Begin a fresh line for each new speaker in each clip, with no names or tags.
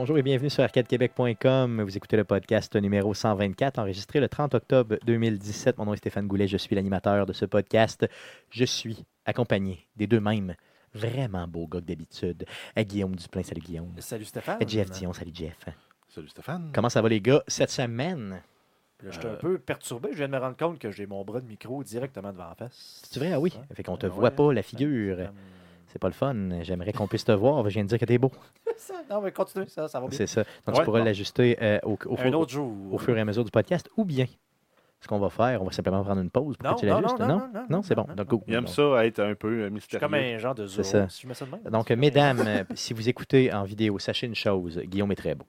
Bonjour et bienvenue sur arcadequebec.com. Vous écoutez le podcast numéro 124, enregistré le 30 octobre 2017. Mon nom est Stéphane Goulet, je suis l'animateur de ce podcast. Je suis accompagné des deux mêmes vraiment beaux gars que d'habitude. À Guillaume Duplain, salut Guillaume.
Salut Stéphane.
Et Jeff Dion, salut Jeff.
Salut Stéphane.
Comment ça va les gars cette semaine?
Là, je suis un peu perturbé. Je viens de me rendre compte que j'ai mon bras de micro directement devant la face.
C'est vrai? Ah oui. Fait qu'on te voit pas, la figure.
Comme-
C'est pas le fun. J'aimerais qu'on puisse te voir. Je viens de dire que t'es beau.
Ça, non, mais continue, ça, ça va bien.
C'est ça. Donc, tu pourras
bon.
l'ajuster euh, au, fur-
autre jour.
au fur et à mesure du podcast ou bien. Ce qu'on va faire, on va simplement prendre une pause pour
Non,
que tu
non,
l'ajustes.
non, non, non, non,
c'est bon.
non,
Donc,
non.
go.
Il aime ça être un peu euh, mystérieux.
comme un genre de zoo.
C'est ça.
Si je mets ça de même?
Donc,
c'est
mesdames, euh, si vous écoutez en vidéo, sachez une chose, Guillaume est très beau.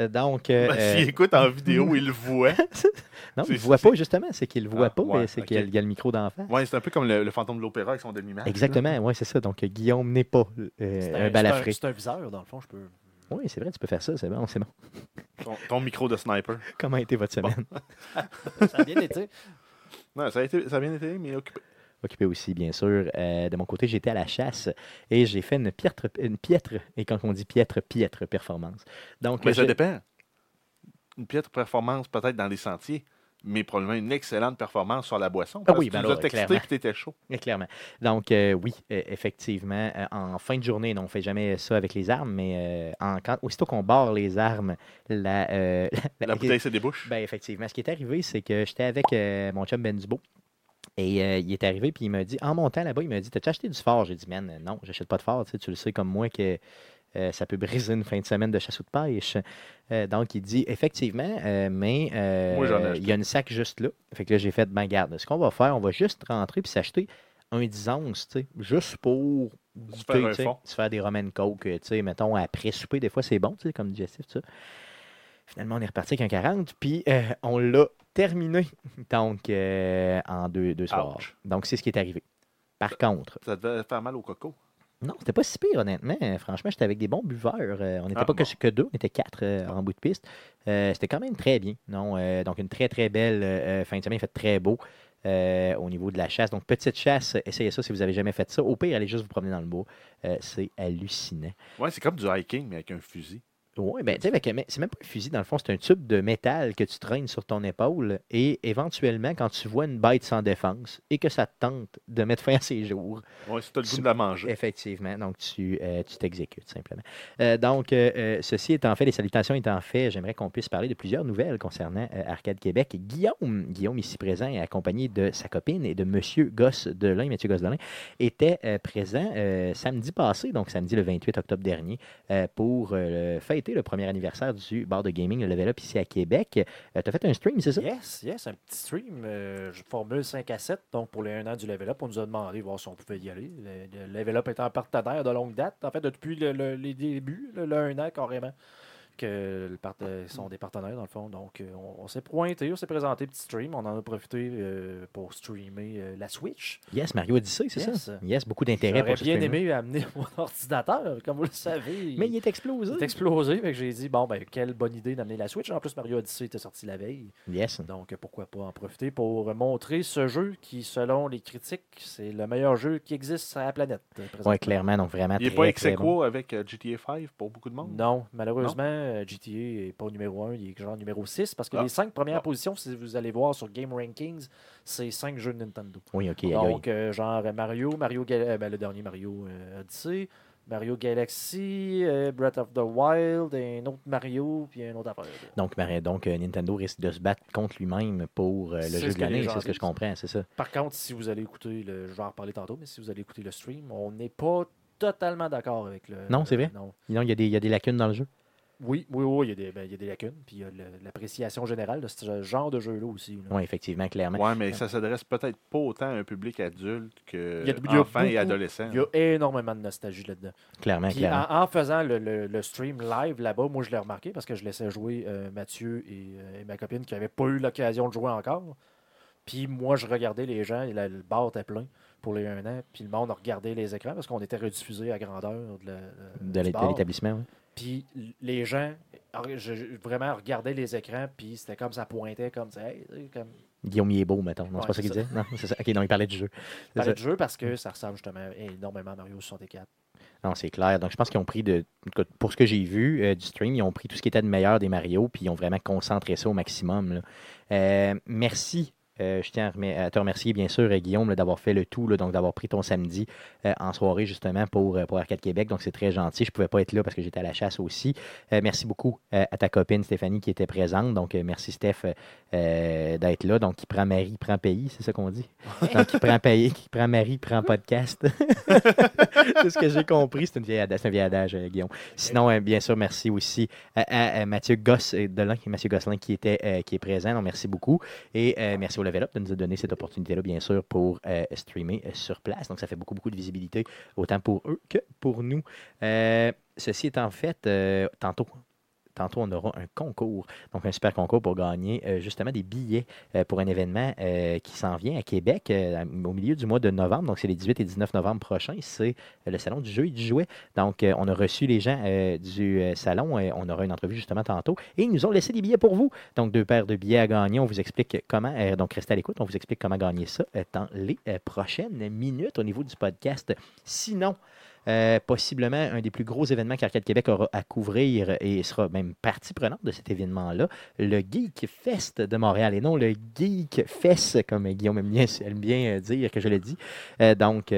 Euh, Donc, euh,
Ben,
euh,
S'il écoute en vidéo, il le voit.
non, il ne voit pas justement, c'est qu'il ne voit
Ah,
pas,
ouais,
mais c'est qu'il y a-
ok.
il y, a le micro d'en face.
Ouais, c'est un peu comme le, le fantôme de l'opéra avec son demi-masque.
Exactement, oui, c'est ça. Donc, euh, Guillaume n'est pas euh,
C'est
un
un,
balafré.
c'est un viseur, dans le fond, je peux.
Oui, c'est vrai, tu peux faire ça, c'est bon, c'est bon.
Ton, ton micro de sniper.
Comment a été votre semaine?
Ça a bien été.
Non, ça a, été, ça a bien été, mais occupé.
Occupé aussi, bien sûr. Euh, de mon côté, j'étais à la chasse et j'ai fait une piètre, une piètre, et quand on dit piètre, piètre performance. Donc,
Mais ça dépend. Une piètre performance peut-être dans les sentiers, mais probablement une excellente performance sur la boisson. Parce
oui,
que
ben
tu nous
alors, clairement.
et tu étais chaud.
Clairement. Donc, euh, oui, euh, effectivement, euh, en fin de journée, non, on ne fait jamais ça avec les armes, mais en, quand, aussitôt qu'on barre les armes, la, la-
La bouteille se débouche.
Ben, effectivement. Ce qui est arrivé, c'est que j'étais avec mon chum Ben Dubo. Et euh, il est arrivé, puis il m'a dit, en montant là-bas, il m'a dit T'as-tu acheté du phare? J'ai dit Man, non, j'achète pas de phare. Tu, sais, tu le sais comme moi que euh, ça peut briser une fin de semaine de chasse ou de pêche. Euh, donc, il dit Effectivement, mais euh, il y a une sac juste là. Fait que là, j'ai fait Ben, garde, ce qu'on va faire, on va juste rentrer puis s'acheter un 10 onces, tu sais, juste pour
Se
goûter,
faire un
tu sais,
fond.
se faire des romaines coke, tu sais, mettons, après souper, des fois, c'est bon, tu sais, comme digestif, tout ça. Finalement, on est reparti avec un 40, puis euh, on l'a terminé, donc, euh, en deux, deux soirs.
Ouch.
Donc, c'est ce qui est arrivé. Par contre,
Ça devait faire mal au coco.
non, c'était pas si pire, honnêtement. Franchement, j'étais avec des bons buveurs. Euh, on n'était
Ah,
pas que,
bon.
que deux, on était quatre euh, en bout de piste. Euh, c'était quand même très bien. Non, donc, une très, très belle fin de semaine. Il fait très beau au niveau de la chasse. Donc, petite chasse, essayez ça si vous n'avez jamais fait ça. Au pire, allez juste vous promener dans le bois. C'est hallucinant.
Ouais, c'est comme du hiking, mais avec un fusil.
Oui, ben, tu sais, c'est même pas un fusil, dans le fond, c'est un tube de métal que tu traînes sur ton épaule et éventuellement, quand tu vois une bête sans défense et que ça te tente de mettre fin à ses jours,
Ouais, si tu as le goût de la manger.
Effectivement, donc tu euh, tu t'exécutes simplement. Euh, donc, euh, ceci étant fait, les salutations étant fait, j'aimerais qu'on puisse parler de plusieurs nouvelles concernant Arcade Québec. Guillaume, Guillaume ici présent et accompagné de sa copine et de Monsieur Gosse Delin, Mathieu Gosse Delin, était présent samedi passé, donc samedi le 28 octobre dernier, pour euh, le premier anniversaire du bar de gaming, le Level Up ici à Québec. tu as fait un stream, c'est ça?
Yes, yes, un petit stream. euh, formule 5 à 7. Donc, pour les 1 an du Level Up, on nous a demandé voir si on pouvait y aller. Le, le Level Up est un partenaire de longue date. En fait, depuis le- le- les débuts, le 1 an carrément, que le part- sont des partenaires dans le fond. Donc, euh, on, on s'est pointé, on s'est présenté, petit stream. On en a profité euh, pour streamer euh, la Switch.
Yes, Mario Odyssey, c'est
Yes.
ça? Yes, beaucoup d'intérêt
J'aurais
pour
bien aimé amener mon ordinateur, comme vous le savez.
Mais il est explosé.
Il est explosé, fait que j'ai dit, bon, ben, quelle bonne idée d'amener la Switch. En plus, Mario Odyssey était sorti la veille.
Yes.
Donc, pourquoi pas en profiter pour montrer ce jeu qui, selon les critiques, c'est le meilleur jeu qui existe sur la planète.
Oui, clairement, donc vraiment
Il n'est pas ex
bon.
avec GTA 5 pour beaucoup de monde?
Non, malheureusement, euh, GTA n'est pas numéro 1, il est genre numéro 6, parce que
Ah.
les cinq premières
Bon.
positions, si vous allez voir sur Game Rankings, c'est cinq jeux de Nintendo.
Oui, OK.
Donc, euh, genre Mario, Mario Gal- euh, ben, le dernier Mario euh, Odyssey, Mario Galaxy, euh, Breath of the Wild, un autre Mario, puis un autre affaire.
Donc, donc euh, Nintendo risque de se battre contre lui-même pour euh, le jeu de l'année, c'est ce que je comprends, c'est ça.
Par contre, si vous allez écouter le. Je vais en reparler tantôt, mais si vous allez écouter le stream, on n'est pas totalement d'accord avec le.
Non, c'est vrai?
Non.
Sinon, il y, a des- il y a des lacunes dans le jeu?
Oui, oui, oui, il y, a des, ben, il y a des lacunes, puis il y a l'appréciation générale de ce genre de jeu-là aussi. là.
Oui, effectivement, clairement.
Ouais, mais ça s'adresse peut-être pas autant à un public adulte que
Il y a- il y a
enfants et adolescents.
Il y a énormément de nostalgie là-dedans.
Clairement,
Puis
clairement.
en, en faisant le, le- le stream live là-bas, moi je l'ai remarqué parce que je laissais jouer euh, Mathieu et, euh, et ma copine qui n'avaient pas eu l'occasion de jouer encore. Puis moi je regardais les gens, et la- le bar était plein pour les un an. Puis le monde regardait les écrans parce qu'on était rediffusé à grandeur de la-
l'établissement, oui.
Puis les gens je, vraiment regardaient les écrans, puis c'était comme ça pointait, comme ça. Hey, comme
Guillaume il est beau, mettons. Non,
Ouais,
c'est pas ça qu'il disait? Non, c'est ça. OK, non, il parlait du jeu. C'est
parlait de jeu parce que ça ressemble justement énormément à Mario 64.
Non, c'est clair. Donc, je pense qu'ils ont pris, de, pour ce que j'ai vu euh, du stream, ils ont pris tout ce qui était de meilleur des Mario, puis ils ont vraiment concentré ça au maximum. là. Euh, merci. Euh, je tiens à, te remercier, bien sûr, euh, Guillaume, d'avoir fait le tout, là, donc d'avoir pris ton samedi euh, en soirée, justement, pour, pour Arcade Québec. Donc, c'est très gentil. Je ne pouvais pas être là parce que j'étais à la chasse aussi. Euh, merci beaucoup à ta copine Stéphanie qui était présente. Donc, merci, Steph, d'être là. Donc, qui prend Marie, prend pays, c'est ça qu'on dit? Donc, qui prend pays, qui prend Marie, prend podcast. c'est ce que j'ai compris. C'est une vieille adage, un vieil adage, Guillaume. Sinon, bien sûr, merci aussi à, à- à Mathieu Goss, Delin, Mathieu Gosselin qui, était, qui est présent. Donc, merci beaucoup. Et merci au Level Up de nous donner cette opportunité-là, bien sûr, pour euh, streamer euh, sur place. Donc, ça fait beaucoup, beaucoup de visibilité, autant pour eux que pour nous. Euh, ceci étant fait, euh, tantôt. Tantôt, on aura un concours, donc un super concours pour gagner euh, justement des billets euh, pour un événement euh, qui s'en vient à Québec au milieu du mois de novembre. Donc, c'est les 18 et 19 novembre prochains. C'est le salon du jeu et du jouet. Donc, on a reçu les gens du salon. on aura une entrevue justement tantôt. Et ils nous ont laissé des billets pour vous. Donc, deux paires de billets à gagner. On vous explique comment. donc, restez à l'écoute. On vous explique comment gagner ça dans les prochaines minutes au niveau du podcast. Sinon, euh, possiblement un des plus gros événements qu'Arcade Québec aura à couvrir et sera même partie prenante de cet événement-là, le Geek Fest de Montréal et non le Geek Fest, comme Guillaume aime bien, euh, dire que je le dis. Euh, donc,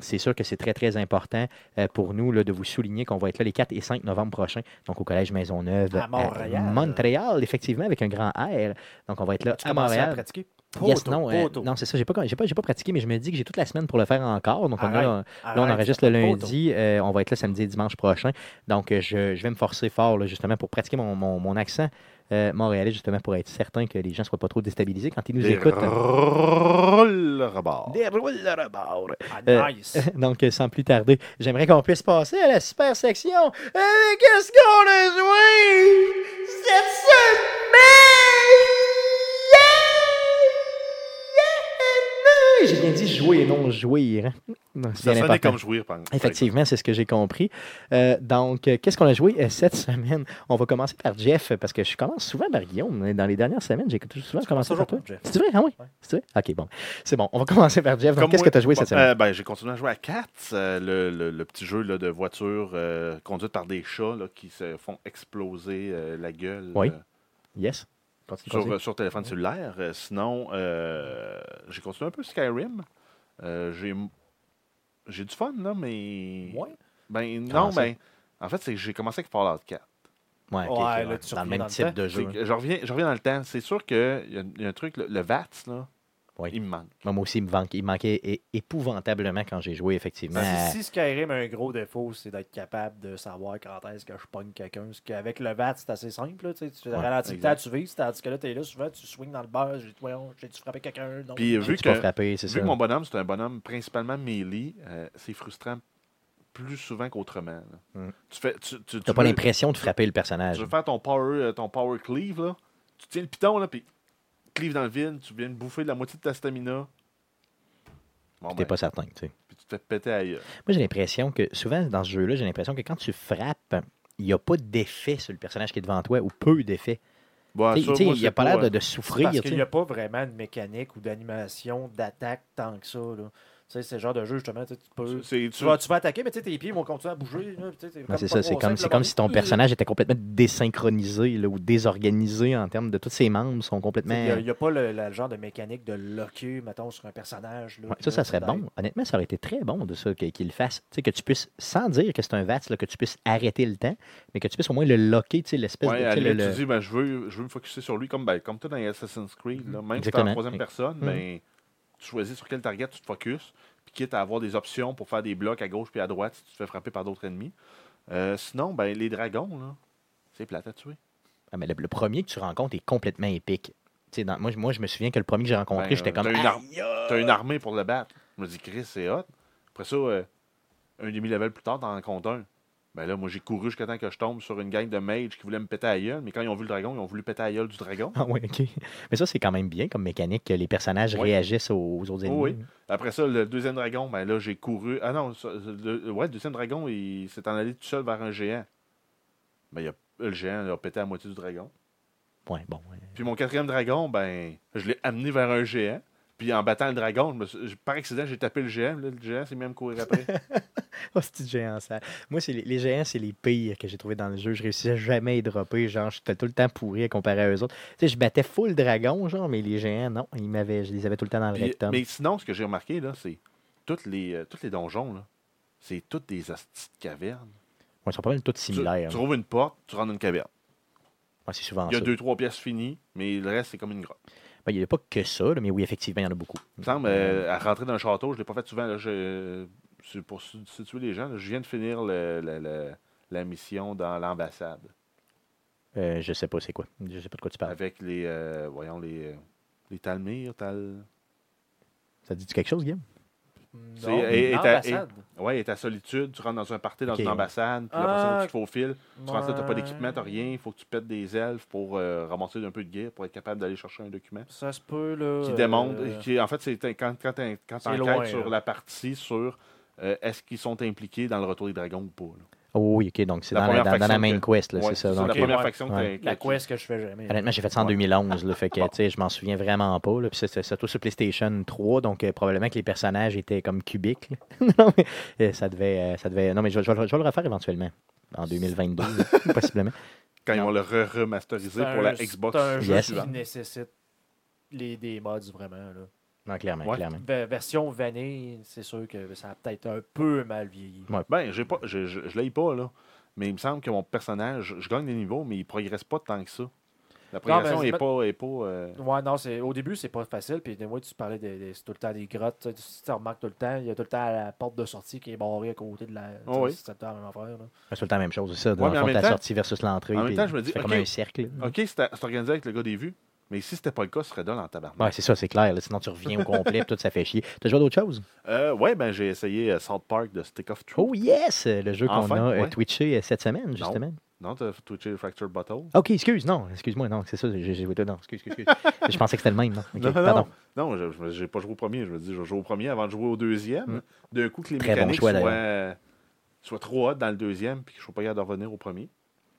c'est sûr que c'est très, très important euh, pour nous là, de vous souligner qu'on va être là les 4 et 5 novembre prochains, donc au Collège Maisonneuve
À Montréal.
Montréal, effectivement, avec un grand R. Donc, on va être là à
à
Montréal.
pratiquer?
Yes, non, euh, non c'est ça. J'ai pas, j'ai pas, pas pratiqué, mais je me dis que j'ai toute la semaine pour le faire encore. Donc, on a,
Arrête,
là, on enregistre le lundi. euh, on va être là samedi et dimanche prochain. Donc, je, je vais me forcer fort, là, justement, pour pratiquer mon, mon, mon accent euh, montréalais, justement, pour être certain que les gens ne soient pas trop déstabilisés quand ils nous
Des
écoutent.
rôles rebord.
Déroule le rebord.
Ah,
Euh,
nice.
Donc, euh, sans plus tarder, j'aimerais qu'on puisse passer à la super section. Euh, Qu'est-ce qu'on a joué cette semaine? J'ai bien dit jouer et non jouir. hein. Non,
Ça sonnait comme jouir, par
Effectivement, c'est ce que j'ai compris. Euh, donc, euh, qu'est-ce qu'on a joué euh, cette semaine? On va commencer par Jeff, parce que je commence souvent par Guillaume. Dans les dernières semaines, j'ai souvent commencé par toi. C'est vrai? Ah oui?
Ouais.
C'est vrai? OK, bon. C'est bon. On va commencer par Jeff. Donc, qu'est-ce que tu as joué
Bon,
cette semaine?
euh, ben, j'ai continué à jouer à Cats, euh, le, le- le petit jeu là, de voiture euh, conduite par des chats là, qui se font exploser euh, la gueule
Oui.
euh,
Yes. Continue,
sur,
continue.
euh, sur téléphone cellulaire. Euh, sinon, euh, j'ai continué un peu Skyrim. Euh, j'ai j'ai du fun, là, mais.
Ouais.
Ben, non,
ça?
ben. En fait, c'est que j'ai commencé avec Fallout 4.
Ouais, ok,
Ouais,
ok,
là,
ouais.
tu
dans le même
dans
type de jeu.
Je reviens, je reviens dans le temps. C'est sûr qu'il y, y a un truc, le, le VATS, là,
Oui.
il me manque.
Moi aussi, il me, manquait, il me manquait é- épouvantablement quand j'ai joué, effectivement.
Ben, si, si Skyrim a un gros défaut, c'est d'être capable de savoir quand est-ce que je pogne quelqu'un. Parce qu'avec le VAT, c'est assez simple. Là, tu tu
Ouais,
ralentis le temps, tu vises, tandis que là, tu es là, souvent, tu swings dans le beurre. J'ai j'ai-tu frappé quelqu'un? Non.
Puis, vu
Tu
que-
frappé, c'est
Vu
ça.
que mon bonhomme, c'est un bonhomme principalement melee, euh, c'est frustrant plus souvent qu'autrement.
Mm.
Tu fais, tu, tu,
Tu
tu
n'as pas
veux-
l'impression de frapper le personnage.
Tu veux faire ton power, euh, ton power cleave, là. Tu tiens le piton, là, puis cleave dans le vide, tu viens de bouffer de la moitié de ta stamina. Bon,
Tu
ben,
n'es pas certain. tu sais.
puis tu te fais péter gueule.
Moi, j'ai l'impression que souvent dans ce jeu-là, j'ai l'impression que quand tu frappes, il n'y a pas d'effet sur le personnage qui est devant toi ou peu d'effet.
Bon,
Tu sais,
ça, moi,
il n'y a
c'est
pas l'air de, souffrir.
Parce qu'il n'y a pas vraiment de mécanique ou d'animation d'attaque tant que ça. Là. Tu sais, c'est le genre de jeu, justement, tu peux. Tu vas, tu vas attaquer, mais tu sais, tes pieds vont continuer à bouger.
c'est ça, c'est comme, comme si ton personnage était complètement désynchronisé là, ou désorganisé en termes de tous ses membres sont complètement.
Il n'y a, il y a pas le, le genre de mécanique de locker, mettons, sur un personnage. Là,
Ouais,
puis
ça,
là,
ça serait bon. Honnêtement, ça aurait été très bon de ça, qu'il le fasse. Tu sais, que tu puisses, sans dire que c'est un VATS, là, que tu puisses arrêter le temps, mais que tu puisses au moins le locker, tu sais, l'espèce
Ouais,
de.
à
tu le-
dis, ben, je, veux, je veux me focuser sur lui, comme, ben, comme toi dans Assassin's Creed. Là. Même si tu en troisième personne,
Mhm.
Tu choisis sur quel target tu te focuses, puis quitte à avoir des options pour faire des blocs à gauche puis à droite si tu te fais frapper par d'autres ennemis. Euh, sinon, ben, les dragons, là, c'est plate à tuer.
Ah, mais le, le premier que tu rencontres est complètement épique. Dans- moi, je- moi, je me souviens que le premier que j'ai rencontré,
Ben,
j'étais comme.
t'as une ar- as une armée pour le battre. Je me dis, Chris, c'est hot. Après ça, euh, un demi-level plus tard, t'en rencontres un. Ben là, moi, j'ai couru jusqu'à temps que je tombe sur une gang de mages qui voulaient me péter à la gueule, mais quand ils ont vu le dragon, ils ont voulu péter à la gueule du dragon.
Ah oui, ok. Mais ça, c'est quand même bien comme mécanique que les personnages
Oui.
réagissent aux, aux autres ennemis.
Oui, oui. Après ça, le deuxième dragon, ben là, j'ai couru. Ah non, le, ouais, le deuxième dragon, il s'est en allé tout seul vers un géant. Ben, il a, le géant il a pété à la moitié du dragon.
Ouais, bon. ouais.
Puis mon quatrième dragon, ben, je l'ai amené vers un géant. Puis en battant le dragon, je suis- par accident, j'ai tapé le géant. là, le géant s'est même courir après.
Oh, c'est géant, ça. Moi, c'est les, les géants, c'est les pires que j'ai trouvé dans le jeu. Je réussissais jamais à y dropper. Genre, j'étais tout le temps pourri à comparer à eux autres. Tu sais, je battais full dragon, genre, mais les géants, non. Ils m'avaient, je les avais tout le temps dans le
Puis,
rectum.
mais sinon, ce que j'ai remarqué, là, c'est toutes les, euh, tous les donjons, là, c'est toutes des hosties de cavernes.
Ouais, ils sont pas mal tous
Tu,
similaires.
tu trouves une porte, tu rentres dans une caverne.
Ouais, c'est souvent
Il y a
ça.
deux, trois pièces finies, mais le reste, c'est comme une grotte.
Ben, Il n'y a pas que ça, là, mais oui, effectivement, il y en a beaucoup.
Il me semble, euh, à rentrer dans un château, je ne l'ai pas fait souvent. Là, je- c'est pour si- situer les gens, là, je viens de finir le- le- le- la mission dans l'ambassade
Euh, je sais pas c'est quoi. Je sais pas de quoi tu parles.
avec les, euh, voyons, les, euh, les Talmir, Tal...
Ça dit quelque chose, Guillaume?
Non,
et- ta-. Ouais, et ta solitude, tu rentres dans un party, dans une ambassade, puis la
Ah,
tu te faufiles, tu rentres là, t'as pas d'équipement, t'as rien, il faut que tu pètes des elfes pour euh, ramasser un peu de gear, pour être capable d'aller chercher un document.
Ça se peut, là.
Qui
euh,
démontre, qui, en fait, c'est quand, quand, t'enquêtes
loin,
sur
là.
la partie sur euh, est-ce qu'ils sont impliqués dans le retour des dragons ou pas. là.
Oh oui, ok, donc c'est dans, la-
première
dans- dans la
faction
main
que-
quest,
Ouais,
c'est ça.
c'est
Donc,
la
ok,
première
ouais.
faction que
Ouais.
La quest que je fais jamais.
Honnêtement, j'ai fait ça en
Ouais.
2011, là, fait que, sais, je m'en souviens vraiment pas. Là, puis c'est- c'est surtout sur PlayStation 3, donc euh, probablement que les personnages étaient comme cubiques. non, mais, euh, ça devait, euh, ça devait. Non, mais je, vais- je vais- je vais le refaire éventuellement, en 2022, là, possiblement.
quand ils vont le re-remasteriser
C'est
pour la Xbox.
C'est un jeu
Yes.
qui nécessite les, des mods vraiment. Là.
Non, clairement,
Ouais.
clairement.
Ve- version vanille, c'est sûr que ça a peut-être un peu mal vieilli.
Ben, j'ai pas, je, je, je l'ai pas, là. Mais il me semble que mon personnage, je gagne des niveaux, mais il progresse pas tant que ça. La progression n'est pas. Est pas euh,
Ouais, non, c'est au début, c'est pas facile. Puis moi, tu parlais de, de- c'est tout le temps des grottes. Tu, sais, tu remarques tout le temps, il y a tout le temps la porte de sortie qui est barrée à côté de la.
Oh oui.
C'est tout le temps la même affaire.
C'est tout le temps la même chose, c'est ça. Dans
Ouais,
le fond,
temps-
sortie versus l'entrée.
en même temps, je me dis,
fais comme
ok.
un cercle.
OK, c'est c'est organisé avec le gars des vues, mais si c'était pas le cas, ce serait dans en tabarnak.
Ouais, c'est ça, c'est clair. là, sinon, tu reviens au complet, tout ça fait chier. T'as joué à d'autres choses?
Euh, ouais, ben j'ai essayé euh, South Park de Stick of Truth.
Oh yes! Le jeu qu'on
Enfin,
a euh,
ouais.
twitché euh, cette semaine, justement.
Non, t'as twitché Fractured Bottle.
Ok, excuse, non, excuse-moi, non, c'est ça, j'ai joué Non, excuse, excuse, excuse. je pensais que c'était le même, non?
Non,
pardon.
non, non, je- j'ai pas joué au premier. Je me dis, je vais jouer au premier avant de jouer au deuxième.
Mm.
D'un coup, que les
Très bon
mécaniques
choix,
soient, soient trop hot dans le deuxième, puis que je sois pas capable de revenir au premier.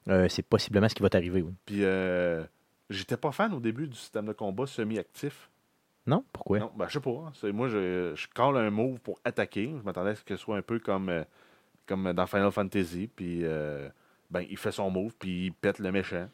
Euh, c'est possiblement ce qui va t'arriver, oui.
Puis, euh, j'étais pas fan au début du système de combat semi-actif.
Non? Pourquoi?
Non, ben, je sais pas. hein. C'est- Moi, je, je call un move pour attaquer. Je m'attendais à ce que ce soit un peu comme, euh, comme dans Final Fantasy. Puis, euh, ben, il fait son move, puis il pète le méchant.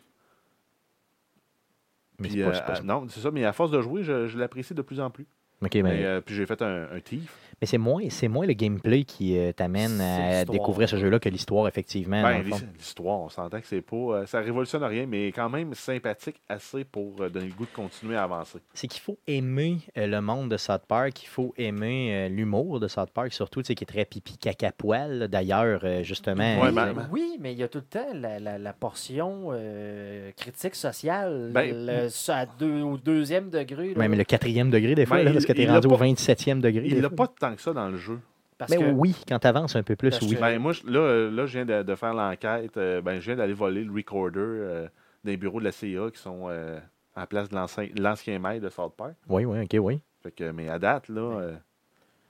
Mais
Puis,
c'est pas,
euh,
c'est pas ça.
non, c'est ça, mais à force de jouer, je, je l'apprécie de plus en plus.
Ok, mais,
Mais, euh, puis j'ai fait un, un thief.
Mais c'est moins, c'est moins le gameplay qui euh, t'amène à découvrir ce jeu-là que l'histoire, effectivement.
Ben, l'histoire, on s'entend que c'est pas. euh, ça révolutionne rien, mais quand même sympathique assez pour euh, donner le goût de continuer à avancer.
c'est qu'il faut aimer euh, le monde de South Park, il faut aimer euh, l'humour de South Park, surtout, tu sais, qui est très pipi caca poil. D'ailleurs, euh, justement.
Ouais,
euh,
ben-
Oui, mais il y a tout le temps la, la- la portion euh, critique sociale
Ben,
le- ça à deux- au deuxième degré. là.
même le quatrième degré, des fois,
Ben,
là, parce que t'es
il l'a
rendu au
pas-
27e degré.
Il l'a
fois.
pas tant que ça dans le jeu.
Parce
Mais
que
oui, quand t'avances un peu plus,
Parce
oui.
que-
Ben, moi, là, là, je viens de, de faire l'enquête. euh, ben, je viens d'aller voler le recorder euh, des bureaux de la CIA qui sont euh, en place de l'ancien l'ancien maire de South Park.
Oui, oui, ok, oui.
Fait que, mais à date, là, euh,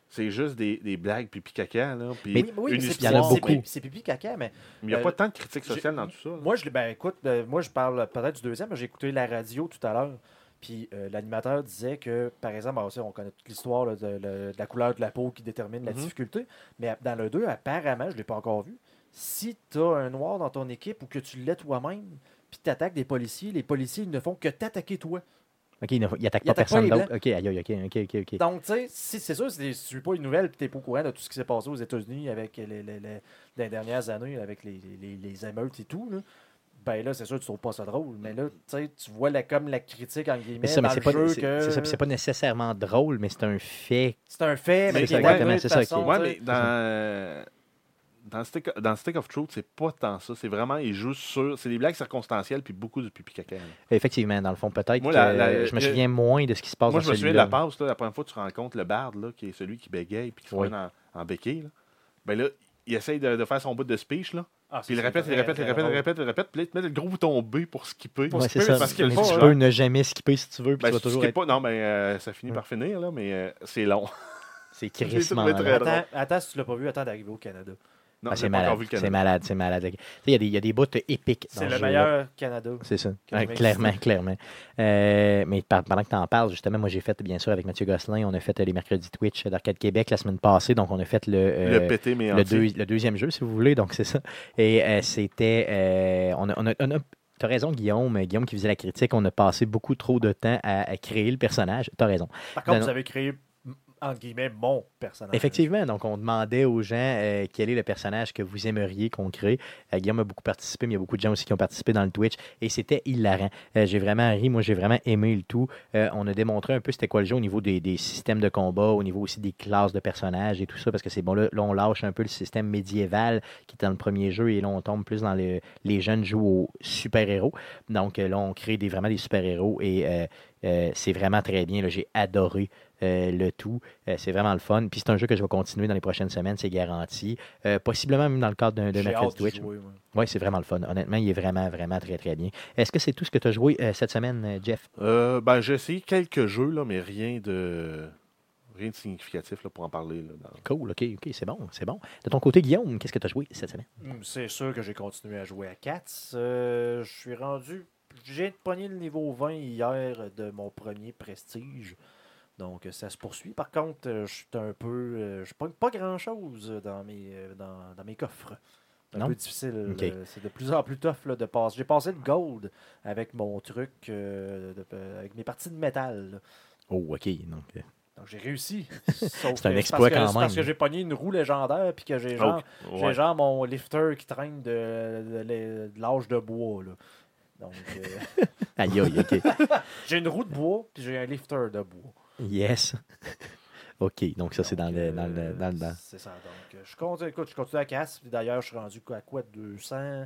c'est juste des, des blagues pipi caca. Là, puis
Mais-
Oui,
une
mais
il y en a beaucoup.
c'est- pipi caca, mais
Mais il n'y a
Euh,
pas tant de critiques
j'ai-
sociales dans tout ça. là.
moi, je, l'ai- ben, écoute, euh, moi, je parle peut-être du deuxième. J'ai écouté la radio tout à l'heure. Puis euh, l'animateur disait que, par exemple, alors, on connaît toute l'histoire là, de, la couleur de la peau qui détermine la
Mhm.
difficulté. Mais dans le 2, apparemment, je ne l'ai pas encore vu, si tu as un noir dans ton équipe ou que tu l'es toi-même, puis tu attaques des policiers, les policiers ils ne font que t'attaquer toi.
Ok, il ne- il attaque
Il
pas personne d'autre. Ok, aïe, aïe, ok, ok, ok, ok.
Donc, tu sais, si- c'est sûr, si tu ne pas une nouvelle et tu n'es pas au courant de tout ce qui s'est passé aux États-Unis avec les, les- les- les dernières années, avec les, les- les émeutes et tout, là, ben là, c'est sûr que tu trouves pas ça drôle. Mais là, tu sais, tu vois la, comme la critique, en guillemets,
Mais ça, mais
dans
c'est
le
pas,
jeu que
c'est ça, puis c'est pas nécessairement drôle, mais c'est un fait.
c'est un fait, mais
C'est exactement,
ça qui est-
façon,
Ouais, mais dans, euh, dans, Stick, dans Stick of Truth, c'est pas tant ça. C'est vraiment, ils jouent sur. C'est des blagues circonstancielles puis beaucoup de pipi caca. là.
Effectivement, dans le fond, peut-être
Moi,
que
la- la-
je me souviens moins de ce qui se passe
Moi,
dans
je me souviens de la passe, là, la première fois que tu rencontres le barde, là, qui est celui qui bégaye puis qui se
Oui.
en, en béquille. Là. Ben là, il essaye de, de faire son bout de speech, là.
Ah,
Puis il répète, il répète, il répète, il répète, il répète. Puis là, il te met le gros bouton B pour skipper.
Pour
Ouais,
skipper,
c'est ça.
parce qu'il le
tu
faut,
peux ne jamais skipper si tu veux, puis
Ben,
tu vas
si tu
toujours
skippes
être...
pas, non, mais euh, ça finit
Ouais.
par finir, là, mais euh, c'est long.
C'est crissement.
Attends, attends, si tu l'as pas vu, attends d'arriver au Canada.
Non,
Ah, c'est malade. C'est malade, c'est malade. Tu Il y, a des- il y a des bouts épiques. dans
C'est
ce
le meilleur Canada.
C'est ça. Ouais, clairement, clairement. Euh, mais pendant que tu en parles, justement, moi j'ai fait, bien sûr, avec Mathieu Gosselin, on a fait euh, les mercredis Twitch d'Arcade Québec la semaine passée. Donc, on a fait le, euh,
Le pété, mais
le,
entier.
deux- le deuxième jeu, si vous voulez. Donc, c'est ça. Et euh, c'était. euh, on a. On a, on a- T'as raison, Guillaume. Guillaume qui faisait la critique, on a passé beaucoup trop de temps à, à créer le personnage. T'as raison.
Par contre,
Non,
vous avez créé, entre guillemets, mon personnage.
Effectivement, donc on demandait aux gens euh, quel est le personnage que vous aimeriez qu'on crée. Euh, Guillaume a beaucoup participé, mais il y a beaucoup de gens aussi qui ont participé dans le Twitch et c'était hilarant. Euh, j'ai vraiment ri, moi j'ai vraiment aimé le tout. On a démontré un peu c'était quoi le jeu au niveau des, systèmes de combat, au niveau aussi des classes de personnages et tout ça, parce que c'est bon, là, on lâche un peu le système médiéval qui était dans le premier jeu et là on tombe plus dans le, les jeunes jouent aux super-héros. Donc là on crée des, vraiment des super-héros et c'est vraiment très bien. J'ai adoré euh, le tout. Euh, c'est vraiment le fun. Puis c'est un jeu que je vais continuer dans les prochaines semaines, c'est garanti. Euh, possiblement même dans le cadre d'un mercredi Twitch. Oui, c'est vraiment le fun. Honnêtement, il est vraiment, vraiment très, très bien. Est-ce que c'est tout ce que tu as joué euh, cette semaine, Jeff?
Euh, ben, j'ai essayé quelques jeux, là, mais rien de rien de significatif là, pour en parler. Là, dans-
Cool, OK, OK, c'est bon, c'est bon. De ton côté, Guillaume, qu'est-ce que tu as joué cette semaine?
Hum, C'est sûr que j'ai continué à jouer à Cats. Euh, je suis rendu. J'ai pogné le niveau 20 hier de mon premier prestige. Donc euh, ça se poursuit. Par contre, euh, je suis un peu. euh, je pogne pas grand chose dans mes, dans, dans mes coffres. C'est un
Non?
peu difficile. C'est de plus en plus tough là, de passer. J'ai passé le gold avec mon truc, euh, de- euh, avec mes parties de métal. là.
Oh, OK. Donc, euh,
Donc j'ai réussi.
C'est un exploit
parce que-
quand
c'est Parce
même.
que j'ai pogné une roue légendaire puis que j'ai genre,
Oh,
j'ai
ouais.
genre mon lifter qui traîne de, de- de- de l'âge de bois. Là. Donc
aïe, aïe, OK.
j'ai une roue de bois puis j'ai un lifter de bois.
Yes. OK, donc ça, c'est dans
Donc,
le... Dans le,
euh,
dans le- dans-
C'est ça. Donc euh, je continue, écoute, je continue à casse. D'ailleurs, je suis rendu quoi, à quoi 200,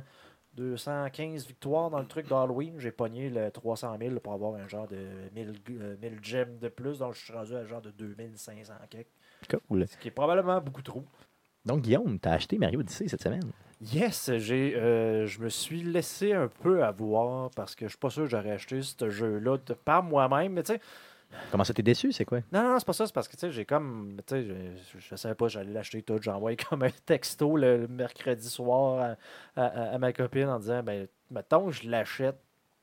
215 victoires dans le truc d'Halloween. J'ai pogné le 300 000 pour avoir un genre de 1000, euh, 1000 gemmes de plus. Donc je suis rendu à genre de 2500 quelques.
Cool.
Ce qui est probablement beaucoup trop.
Donc, Guillaume, tu as acheté Mario Odyssey cette semaine?
Yes, j'ai, euh, je me suis laissé un peu avoir parce que je suis pas sûr que j'aurais acheté ce jeu-là par moi-même. Mais tu sais,
Comment ça, t'es déçu, c'est quoi?
non, non, c'est pas ça, c'est parce que tu sais, j'ai comme, tu sais, je, je savais pas, j'allais l'acheter tout. J'ai envoyé comme un texto le mercredi soir à, à- à ma copine en disant, ben, mettons que je l'achète,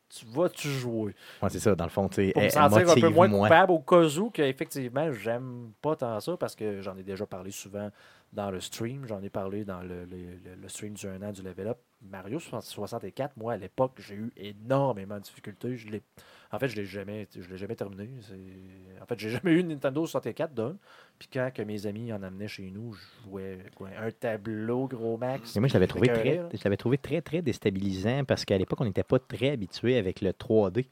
tu vas-tu jouer?
Ouais, c'est ça, dans le fond, tu sais,
Pour me sentir un peu moins coupable au cas où qu'effectivement, j'aime pas tant ça parce que j'en ai déjà parlé souvent dans le stream. J'en ai parlé dans le, le- le- le stream du 1 an du Level Up. Mario 64, moi, à l'époque, j'ai eu énormément de difficultés. Je l'ai... En fait, je l'ai jamais, je l'ai jamais terminé. En fait, j'ai jamais eu une Nintendo 64 d'un. Puis quand que mes amis en amenaient chez nous, je jouais quoi, un tableau gros max.
Et moi, je l'avais trouvé, très,
là.
je l'avais trouvé très, très déstabilisant parce qu'à l'époque, on n'était pas très habitué avec le 3D.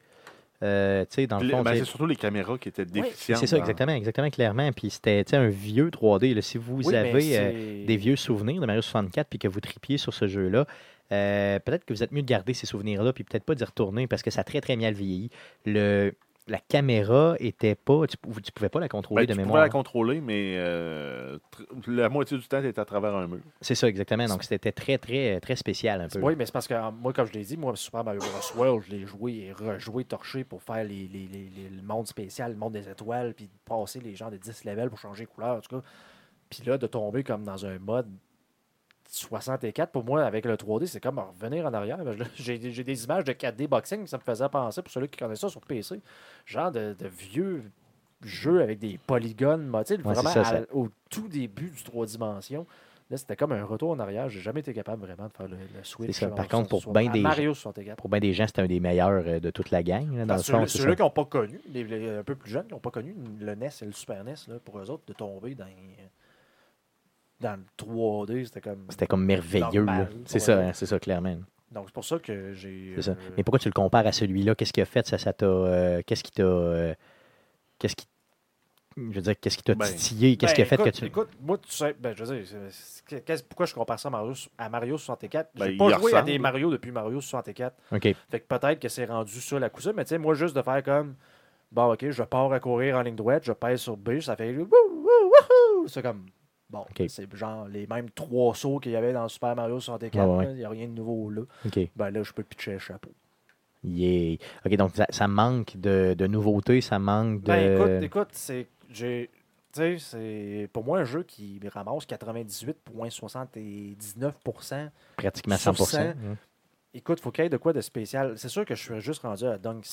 Euh, dans le fond,
ben, c'est surtout les caméras qui étaient déficientes.
c'est ça, exactement, exactement, clairement. Puis c'était un vieux 3D. là. Si vous
Oui, mais
avez euh, des vieux souvenirs de Mario 64 puis que vous tripiez sur ce jeu-là, euh, peut-être que vous êtes mieux de garder ces souvenirs-là puis peut-être pas d'y retourner parce que ça a très, très mal vieilli. Le, la caméra était pas... Tu, tu pouvais pas la contrôler
Ben,
de
tu
mémoire.
pouvais la contrôler, mais euh, la moitié du temps, tu étais à travers un mur.
C'est ça, exactement. Donc c'était très, très, très spécial un peu.
Oui, mais c'est parce que euh, moi, comme je l'ai dit, moi, Super Mario Bros. World, je l'ai joué et rejoué, torché pour faire les, les- les- les- le monde spécial, le monde des étoiles, puis passer les gens de 10 levels pour changer de couleur, en tout cas. Puis là, de tomber comme dans un mode 64, pour moi, avec le 3D, c'est comme revenir en arrière. Ben, J'ai des images de 4D boxing, ça me faisait penser, pour ceux qui connaissent ça sur PC, genre de, de vieux jeux avec des polygones,
Ouais,
vraiment
ça, ça.
à- au tout début du 3 dimensions. Là, c'était comme un retour en arrière. J'ai jamais été capable vraiment de faire le, le switch.
Ça. Par contre, pour
64.
bien des
Mario 64.
Pour bien des gens, c'était un des meilleurs euh, de toute la gang. là, dans le fond,
ceux-
ça.
qui n'ont pas connu, les, les un peu plus jeunes, qui n'ont pas connu le NES et le Super NES, là, pour eux autres, de tomber dans, dans le 3D, c'était comme.
C'était comme merveilleux. C'est ça, hein, c'est ça, clairement.
Donc, c'est pour ça que j'ai.
C'est ça.
euh,
Mais pourquoi tu le compares à celui-là? Qu'est-ce qu'il a fait? Ça, ça t'a. euh, qu'est-ce qui t'a. euh, qu'est-ce qui. Je veux dire, qu'est-ce qui t'a
Ben,
titillé? Qu'est-ce
ben,
qui a fait
écoute,
que tu.
Écoute, moi, tu sais, ben, je veux dire, pourquoi je compare ça à Mario, à Mario 64
Ben,
J'ai pas joué à des Mario depuis Mario 64.
OK.
Fait que peut-être que c'est rendu ça la coup ça, mais tu sais, moi, juste de faire comme. Bon, ok, je pars à courir en ligne droite, je pèse sur B, ça fait. wouh, wouh, wouhou. C'est comme. Bon, c'est genre les mêmes trois sauts qu'il y avait dans Super Mario 64.
Ouais, ouais.
là, Il n'y a rien de nouveau là. Ben là, je peux pitcher le chapeau.
Yeah. OK, donc ça, ça manque de, de nouveautés, ça manque de.
Ben écoute, écoute, c'est. J'ai. Tu sais, c'est pour moi un jeu qui ramasse 98,79%.
Pratiquement
Sur
100
cent. Écoute, faut qu'il y ait de quoi de spécial. C'est sûr que je suis juste rendu à Dunk,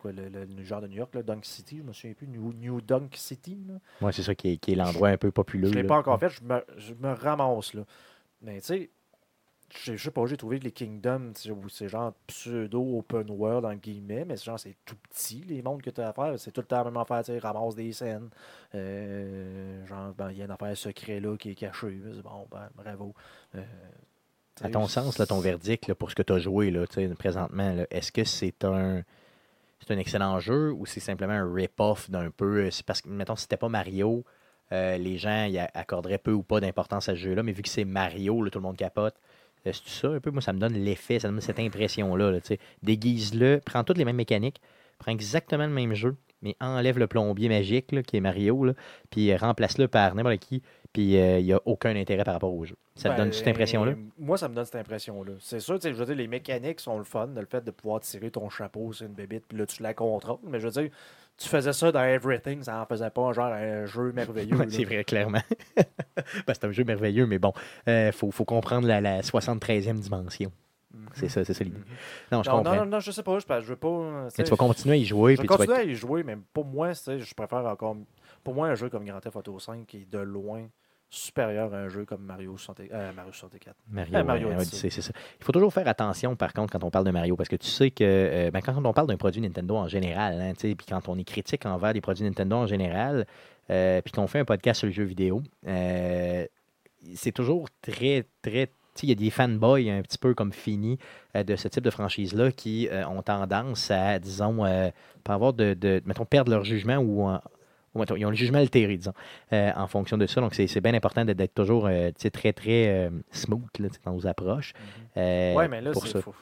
quoi, le, le- le genre de New York, là, Dunk City, je me souviens plus, New, New Dunk City.
Ouais, c'est ça qui est, qui est l'endroit un peu populeux.
Je ne l'ai pas encore fait, je me, je me ramasse là. Mais tu sais, je sais pas, j'ai trouvé que les Kingdoms, où c'est genre pseudo open world en guillemets, mais c'est genre c'est tout petit les mondes que tu as à faire. C'est tout le temps la même affaire, tu sais, ramasse des scènes. Euh, genre, ben, il y a une affaire secret là qui est cachée. C'est Bon, ben, bravo. Euh,
À ton sens, là, ton verdict là, pour ce que tu as joué là, présentement, est-ce que c'est un c'est un excellent jeu ou c'est simplement un rip-off d'un peu. euh, C'est parce que, mettons, si c'était pas Mario, euh, les gens y accorderaient peu ou pas d'importance à ce jeu-là, mais vu que c'est Mario, là, tout le monde capote. Euh, C'est ça un peu, moi ça me donne l'effet, ça me donne cette impression-là. Déguise-le, prends toutes les mêmes mécaniques, prends exactement le même jeu, mais enlève le plombier magique là, qui est Mario, là, puis euh, remplace-le par n'importe qui, puis il n'y a aucun intérêt par rapport au jeu. Ça te donne cette
Ben,
impression-là?
Moi, ça me donne cette impression-là. C'est sûr, je veux dire, les mécaniques sont le fun, le fait de pouvoir tirer ton chapeau sur une bébite, puis là, tu la contrôles. Mais je veux dire, tu faisais ça dans Everything, ça en faisait pas genre un jeu merveilleux.
C'est vrai, clairement. Ben, c'est un jeu merveilleux, mais bon, il faut, faut comprendre la, la 73e dimension.
Mhm.
C'est ça, c'est ça l'idée. Non, je
Non,
comprends.
non, non, je sais pas, je, je veux pas. euh,
Mais tu vas continuer à y jouer,
Je
tu vas
continuer à y jouer, mais pour moi, je préfère encore. Pour moi, un jeu comme Grand Theft Auto 5 qui est de loin supérieur à un jeu comme Mario, 60 euh, Mario 64.
Mario,
Ah, Mario Odyssey.
C'est ça. Il faut toujours faire attention, par contre, quand on parle de Mario, parce que tu sais que euh, ben, quand on parle d'un produit Nintendo en général, hein, puis quand on est critique envers les produits Nintendo en général, euh, puis qu'on fait un podcast sur le jeu vidéo, euh, c'est toujours très, très. Il y a des fanboys un petit peu comme fini euh, de ce type de franchise-là qui euh, ont tendance à, disons, euh, pas avoir de, de- mettons, perdre leur jugement ou, en- ou, mettons, ils ont le jugement altéré, disons, euh, en fonction de ça. Donc, c'est bien important d'être- toujours très, très smooth là, dans nos approches. Euh,
ouais, mais là, il faut, faut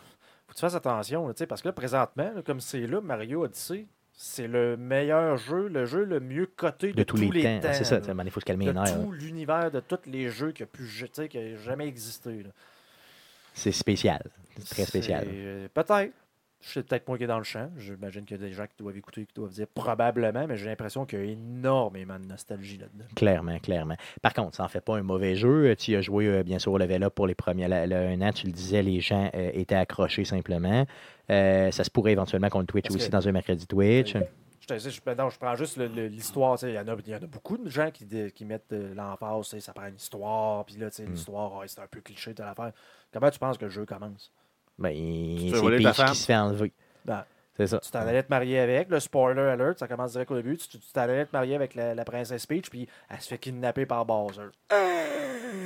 que tu fasses attention, là, parce que là, présentement, là, comme c'est là, Mario Odyssey, c'est le meilleur jeu, le jeu le mieux coté de,
de tous, les, temps. C'est ça, il faut se calmer
de
les nerfs. là.
tout l'univers, de tous les jeux qui a pu sais, qui a jamais existé.
C'est spécial. C'est très spécial.
Euh, Peut-être. Je sais peut-être moi qui est dans le champ. J'imagine qu'il y a des gens qui doivent écouter qui doivent dire probablement, mais j'ai l'impression qu'il y a énormément de nostalgie là-dedans.
Clairement, clairement. Par contre, ça n'en fait pas un mauvais jeu. Tu y as joué, euh, bien sûr, au level up pour les premiers le un an. Tu le disais, les gens euh, étaient accrochés simplement. Euh, ça se pourrait éventuellement qu'on le Twitch
Parce
aussi
que-
dans un mercredi Twitch.
Je, dis, je, ben non, je prends juste l'histoire. tu Il y, en a- il y en a beaucoup de gens qui, mettent euh, l'emphase. tu Ça prend une histoire. Puis là, tu
Mm.
l'histoire, c'est un peu cliché de l'affaire. Comment tu penses que le jeu commence?
Ben, c'est Peach qui se fait enlever.
Ben,
C'est ça.
Tu t'en allais te marier avec, le spoiler alert, ça commence direct au début. Tu t'en allais te marier avec la, la princesse Peach, puis elle se fait kidnapper par Bowser.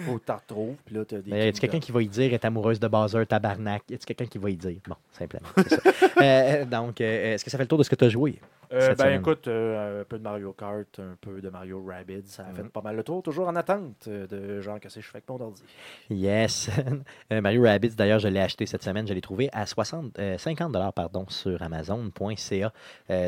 Faut que t'en retrouves, puis là, t'as des.
Mais y a
kingdoms.
quelqu'un qui va y dire est amoureuse de Bowser, tabarnak? Y a quelqu'un qui va y dire? Bon, simplement. c'est ça. Euh, donc, euh, est-ce que ça fait le tour de ce que tu as joué?
Euh, ben écoute, euh, un peu de Mario Kart, un peu de Mario Rabbids, ça a fait
Mhm.
pas mal le tour. Toujours en attente euh, de genre, qu'est-ce que je fais avec mon ordi?
Yes. Mario Rabbids, d'ailleurs, je l'ai acheté cette semaine. Je l'ai trouvé à 60, euh, 50 pardon, sur Amazon.ca.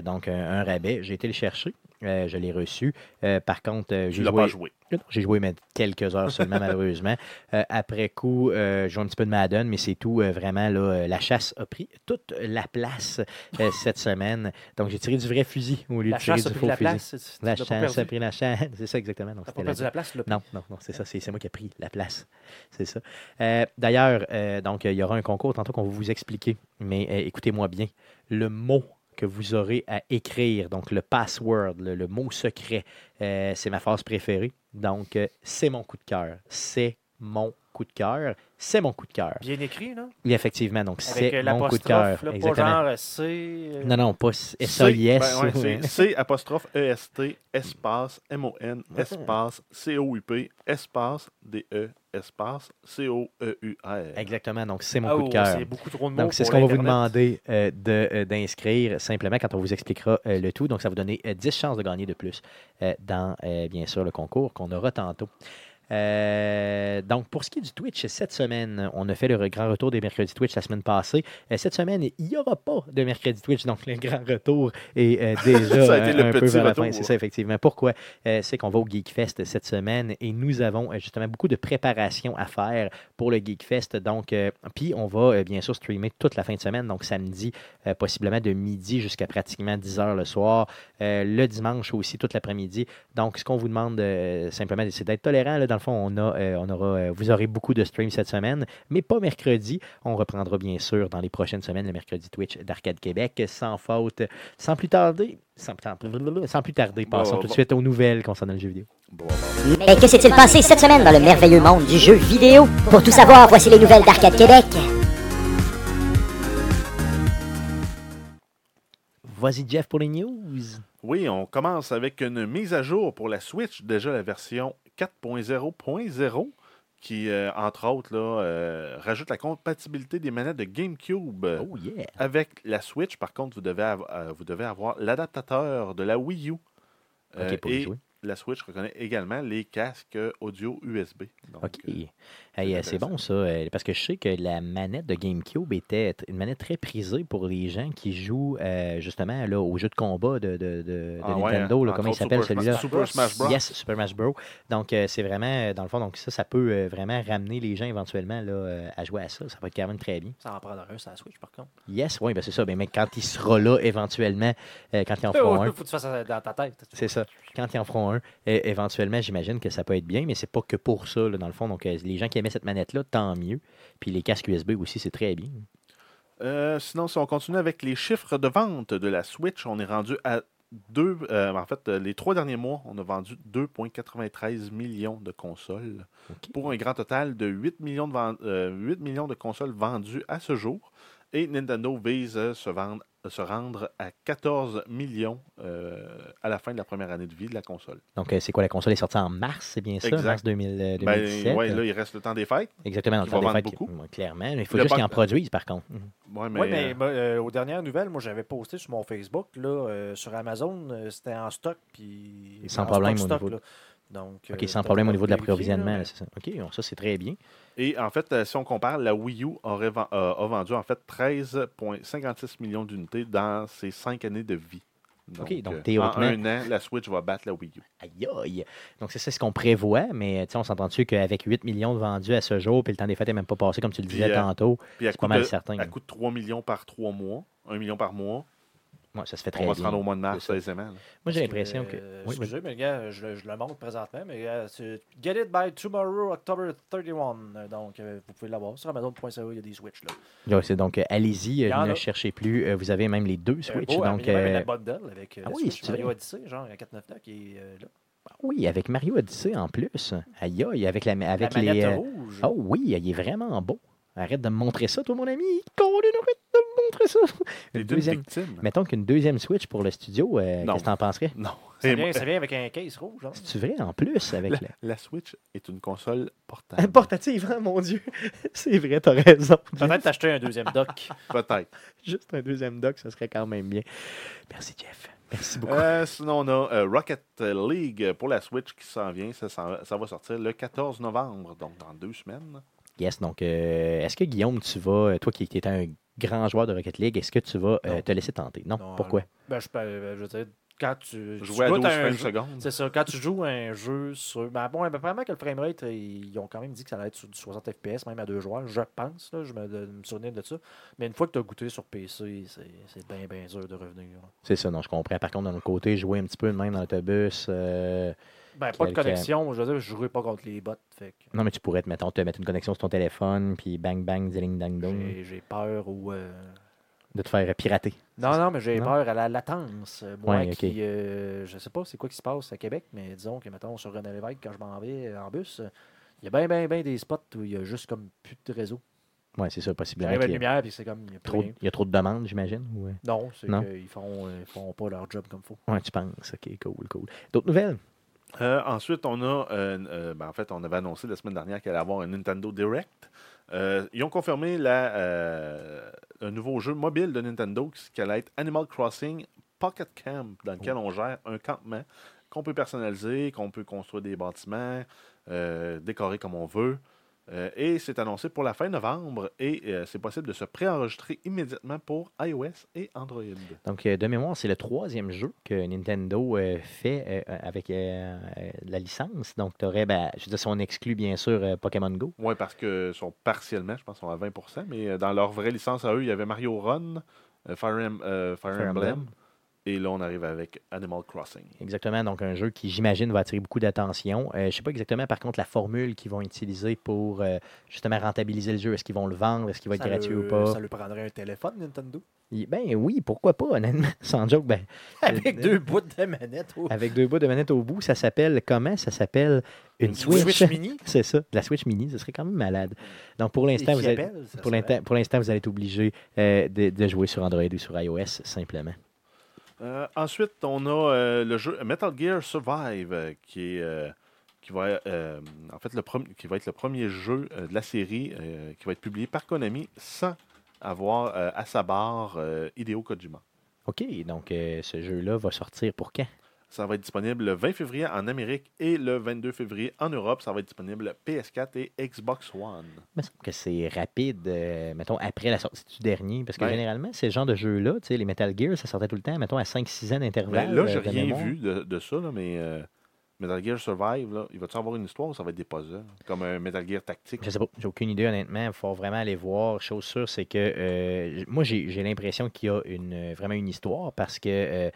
Donc, un, un rabais. J'ai été le chercher. Euh, je l'ai reçu. Euh, par contre, euh, j'ai joué,
pas joué.
j'ai joué mais quelques heures seulement, malheureusement. Euh, après coup, euh, j'ai joué un petit peu de Madden, mais c'est tout. euh, vraiment, là, euh, la chasse a pris toute la place euh, cette semaine. Donc, j'ai tiré du vrai fusil au lieu
La
de tirer du faux
la
fusil.
place.
La chasse a pris la chasse. C'est ça, exactement. Donc,
pas perdu la place, là.
non, non, non, c'est ça, c'est c'est moi qui ai pris la place. C'est ça. Euh, D'ailleurs, euh, donc, il y aura un concours tantôt qu'on va vous expliquer, mais euh, écoutez-moi bien. Le mot que vous aurez à écrire, donc le password, le, le mot secret, euh, c'est ma phrase préférée. Donc, euh, c'est mon coup de cœur. C'est mon coup de cœur. C'est mon coup de cœur.
Bien écrit, là.
Et effectivement, donc, c'est
euh,
mon coup de cœur.
pas genre C.
Non, non, pas S-A-I-S.
Ben C apostrophe E-S-T, espace M-O-N, espace C-O-U-P, espace D-E, espace C-O-E-U-R.
Exactement, donc c'est mon
ah,
coup
oh,
de cœur.
C'est beaucoup trop de mots.
Donc, c'est ce qu'on va vous demander euh, de, euh, d'inscrire simplement quand on vous expliquera euh, le tout. Donc, ça va vous donner euh, 10 chances de gagner de plus dans, bien sûr, le concours qu'on aura tantôt. Euh, donc, pour ce qui est du Twitch, cette semaine, on a fait le grand retour des mercredis Twitch la semaine passée. Euh, cette semaine, il n'y aura pas de mercredi Twitch, donc le grand retour est euh, déjà
Ça a été
euh,
le
un peu
petit
vers la fin. C'est ça, effectivement. Pourquoi? Euh, c'est qu'on va au GeekFest cette semaine et nous avons justement beaucoup de préparation à faire pour le GeekFest. Donc, puis on va bien sûr streamer toute la fin de semaine, donc samedi, possiblement de midi jusqu'à pratiquement 10 heures le soir. Le dimanche aussi, toute l'après-midi. Donc, ce qu'on vous demande simplement, c'est d'être tolérant. là. Dans le fond, on a, euh, on aura, euh, vous aurez beaucoup de streams cette semaine, mais pas mercredi. On reprendra bien sûr dans les prochaines semaines le mercredi Twitch d'Arcade Québec, sans faute. Sans plus tarder, sans, sans plus tarder, passons
Bon,
tout de
bon.
suite aux nouvelles concernant le jeu vidéo.
Bon, bon, bon.
Mais que s'est-il passé cette semaine dans le merveilleux monde du jeu vidéo? Pour tout savoir, voici les nouvelles d'Arcade Québec.
Vas-y, Jeff, pour les news.
Oui, on commence avec une mise à jour pour la Switch, déjà la version 4.0.0, qui, euh, entre autres, là, euh, rajoute la compatibilité des manettes de GameCube.
Oh yeah.
Avec la Switch, par contre, vous devez, av- euh, vous devez avoir l'adaptateur de la Wii U. Et la Switch reconnaît également les casques audio USB. Donc,
OK. Hey,
c'est
euh, bon ça, euh, parce que je sais que la manette de GameCube était une manette très prisée pour les gens qui jouent euh, justement là, au jeu de combat de, de, de- de
ah ouais,
Nintendo. là,
entre
comment il s'appelle celui-là?
Super Smash Bros.
Yes, Super Smash Bros. Donc, euh, c'est vraiment, dans le fond, donc ça, ça peut euh, vraiment ramener les gens éventuellement là, euh, à jouer à ça. Ça va être quand même très bien.
Ça en prendra un, ça Switch, par contre.
Yes, oui, ben c'est ça. Ben, mais quand il sera là, éventuellement, euh, quand ils en feront un,
faut que tu fasses ça dans ta tête.
c'est ça. Quand ils en feront un, euh, éventuellement, j'imagine que ça peut être bien, mais c'est pas que pour ça, là, dans le fond. Donc, euh, les gens qui cette manette-là, tant mieux. Puis les casques USB aussi, c'est très bien.
Euh, sinon, si on continue avec les chiffres de vente de la Switch, on est rendu à deux. euh, en fait, les trois derniers mois, on a vendu 2,93 millions de consoles pour un grand total de 8 millions de, euh, 8 millions de consoles vendues à ce jour. Et Nintendo vise se, vendre, à se rendre à 14 millions euh, à la fin de la première année de vie de la console.
Donc, euh, c'est quoi la console est sortie en mars, c'est bien ça,
Exact.
mars 2000, euh,
Ben,
2017.
ouais, là, il reste le temps des fêtes.
Exactement, dans le
il
temps des
vendre
fêtes,
beaucoup.
clairement. Il faut
Le
juste qu'ils en produisent, par contre. Mhm.
Mais,
Oui, mais
euh,
moi, euh, aux dernières nouvelles, moi, j'avais posté sur mon Facebook, là, euh, sur Amazon, euh, c'était en stock. Puis,
Sans
en
problème
stock,
au niveau.
Donc,
OK,
euh,
sans
donc,
problème au niveau de l'approvisionnement, c'est ça. OK, ça, c'est très bien.
Et en fait, euh, si on compare, la Wii U aurait euh, a vendu en fait 13,56 millions d'unités dans ses cinq années de vie.
OK, donc théoriquement-
En un an, la Switch va battre la Wii U.
Aïe, aïe. Donc, c'est ça ce qu'on prévoit, mais tu sais, on s'entend-tu qu'avec 8 millions de vendus à ce jour, puis le temps des fêtes n'est même pas passé, comme tu le disais tantôt, c'est pas mal
de,
certain.
à coût de 3 millions par 3 mois, 1 million par mois,
Ouais, ça se fait très
on va
bien.
se rendre au mois de mars aisément.
Moi, j'ai l'impression que...
euh,
Oui,
excusez, mais gars, je, le- je le montre présentement, mais gars, c'est Get it by tomorrow, October 31. Euh, Donc, euh, vous pouvez l'avoir sur Amazon.ca, il y a des Switch. Là.
Ouais, c'est donc, euh, allez-y, euh, ne
a.
cherchez plus. Euh, vous avez même les deux Switch.
Euh, beau,
donc,
il y a même
euh,
la bundle avec euh,
ah oui,
Switch Mario. Odyssey, genre à 499 qui est euh, là.
oui, avec Mario Odyssey en plus. Aïe, aïe, avec, la, avec
la
les... euh,
rouge.
Oh oui, il est vraiment beau. Arrête de me montrer ça, toi, mon ami. Colin, arrête de me montrer ça.
Les
Une
deux
deuxième...
victimes.
Mettons qu'une deuxième Switch pour le studio, euh, qu'est-ce que t'en penserais?
Non.
ça, vient, ça vient avec un case rouge. Genre.
C'est-tu vrai en plus avec
la,
la...
la Switch est une console portable.
Portative, hein, mon Dieu. C'est vrai, t'as raison.
Peut-être t'acheter un deuxième dock.
Peut-être.
Juste un deuxième dock, ça serait quand même bien. Merci, Jeff. Merci beaucoup.
Euh, sinon, on a euh, Rocket League pour la Switch qui s'en vient. Ça, va sortir le 14 novembre, donc dans deux semaines.
Yes, donc, euh, est-ce que Guillaume, tu vas, toi qui étais un grand joueur de Rocket League, est-ce que tu vas euh, te laisser tenter? Non,
Non,
pourquoi?
Ben, je, peux- euh, je veux dire, quand tu. tu
Jouer à
goûtes
12
un jeu-
secondes.
C'est ça, quand tu joues un jeu sur. Ben bon, ben, probablement que le framerate, euh, ils ont quand même dit que ça allait être sur du 60 FPS, même à deux joueurs, je pense, là, je me, de, me souvenir de ça. Mais une fois que tu as goûté sur PC, c'est c'est bien, bien dur de revenir.
C'est ça, non, je comprends. Par contre, d'un autre côté, jouer un petit peu de même dans l'autobus. euh,
Ben, pas de connexion, je veux dire, je jouerai pas contre les bots. Fait que
Non, mais tu pourrais, te, mettons, te mettre une connexion sur ton téléphone, puis bang, bang, ding, dang, dong,
j'ai- peur ou. euh,
de te faire pirater.
Non, non, mais j'ai peur à la latence. Euh, Moi
Ouais,
qui. euh, je sais pas c'est quoi qui se passe à Québec, mais disons que, mettons, sur René Lévesque, quand je m'en vais en bus, il y a bien, bien, bien des spots où il y a juste comme plus de réseau.
Ouais, c'est ça, possiblement.
La
y a
lumière, puis c'est comme. Il y a
trop, il y a trop de demandes, j'imagine. ou, euh?
Non, c'est qu'ils font, euh, ils font pas leur job comme il faut.
Ouais, tu penses. OK, cool, cool. D'autres nouvelles?
Euh, ensuite, on a, euh, euh, ben, en fait, on avait annoncé la semaine dernière qu'il allait avoir un Nintendo Direct. Ils ont confirmé la, un nouveau jeu mobile de Nintendo qui allait être Animal Crossing Pocket Camp, dans lequel on gère un campement qu'on peut personnaliser, qu'on peut construire des bâtiments, décorer comme on veut. Euh, et c'est annoncé pour la fin novembre et euh, c'est possible de se préenregistrer immédiatement pour iOS et Android.
Donc, euh, de mémoire, c'est le troisième jeu que Nintendo fait avec la licence. Donc, tu aurais, ben, je veux dire, si on exclut bien sûr Pokémon Go.
Oui, parce que sont partiellement, je pense, sont à 20% mais dans leur vraie licence à eux, il y avait Mario Run, Fire, Em- Fire
Fire
Emblem,
Emblem.
Et là, on arrive avec Animal Crossing.
Exactement. Donc, un jeu qui, j'imagine, va attirer beaucoup d'attention. Euh, je ne sais pas exactement, par contre, la formule qu'ils vont utiliser pour euh, justement rentabiliser le jeu. Est-ce qu'ils vont le vendre? Est-ce qu'il va être
Ça
gratuit
le-
ou pas?
Ça lui prendrait un téléphone, Nintendo?
Il- Ben oui, pourquoi pas, honnêtement. Sans joke, ben,
Avec
Euh,
deux bouts de manette. oh.
avec deux bouts de manette au bout, ça s'appelle comment? Ça s'appelle une,
Une
Switch.
Switch Mini?
C'est ça, la Switch Mini, ce serait quand même malade. Donc, pour l'instant, vous êtes... Pour l'instant, vous allez être obligé euh, de, de jouer sur Android ou sur iOS, simplement.
Euh, ensuite, on a euh, le jeu Metal Gear Survive, euh, qui est qui va, en fait, le qui va être le premier jeu de la série qui va être publié par Konami sans avoir à sa barre Hideo Kojima.
OK, donc ce jeu-là va sortir pour quand?
Ça va être disponible le 20 février en Amérique et le 22 février en Europe. Ça va être disponible PS4 et Xbox One.
Semble que c'est rapide, euh, mettons, après la sortie du dernier. Parce que
Ouais.
généralement, ces genres de jeux-là, tu sais, les Metal Gear, ça sortait tout le temps, mettons, à 5-6 ans
Mais
d'intervalle.
là, j'ai
euh,
rien
mémoire.
vu de, de ça, là, mais euh, Metal Gear Survive, là, il va-tu avoir une histoire ou ça va être des puzzles? Comme un Metal Gear tactique?
Je sais pas, j'ai aucune idée, honnêtement. Il faut vraiment aller voir. Chose sûre, c'est que euh, moi, j'ai l'impression qu'il y a une, euh, vraiment une histoire parce que euh,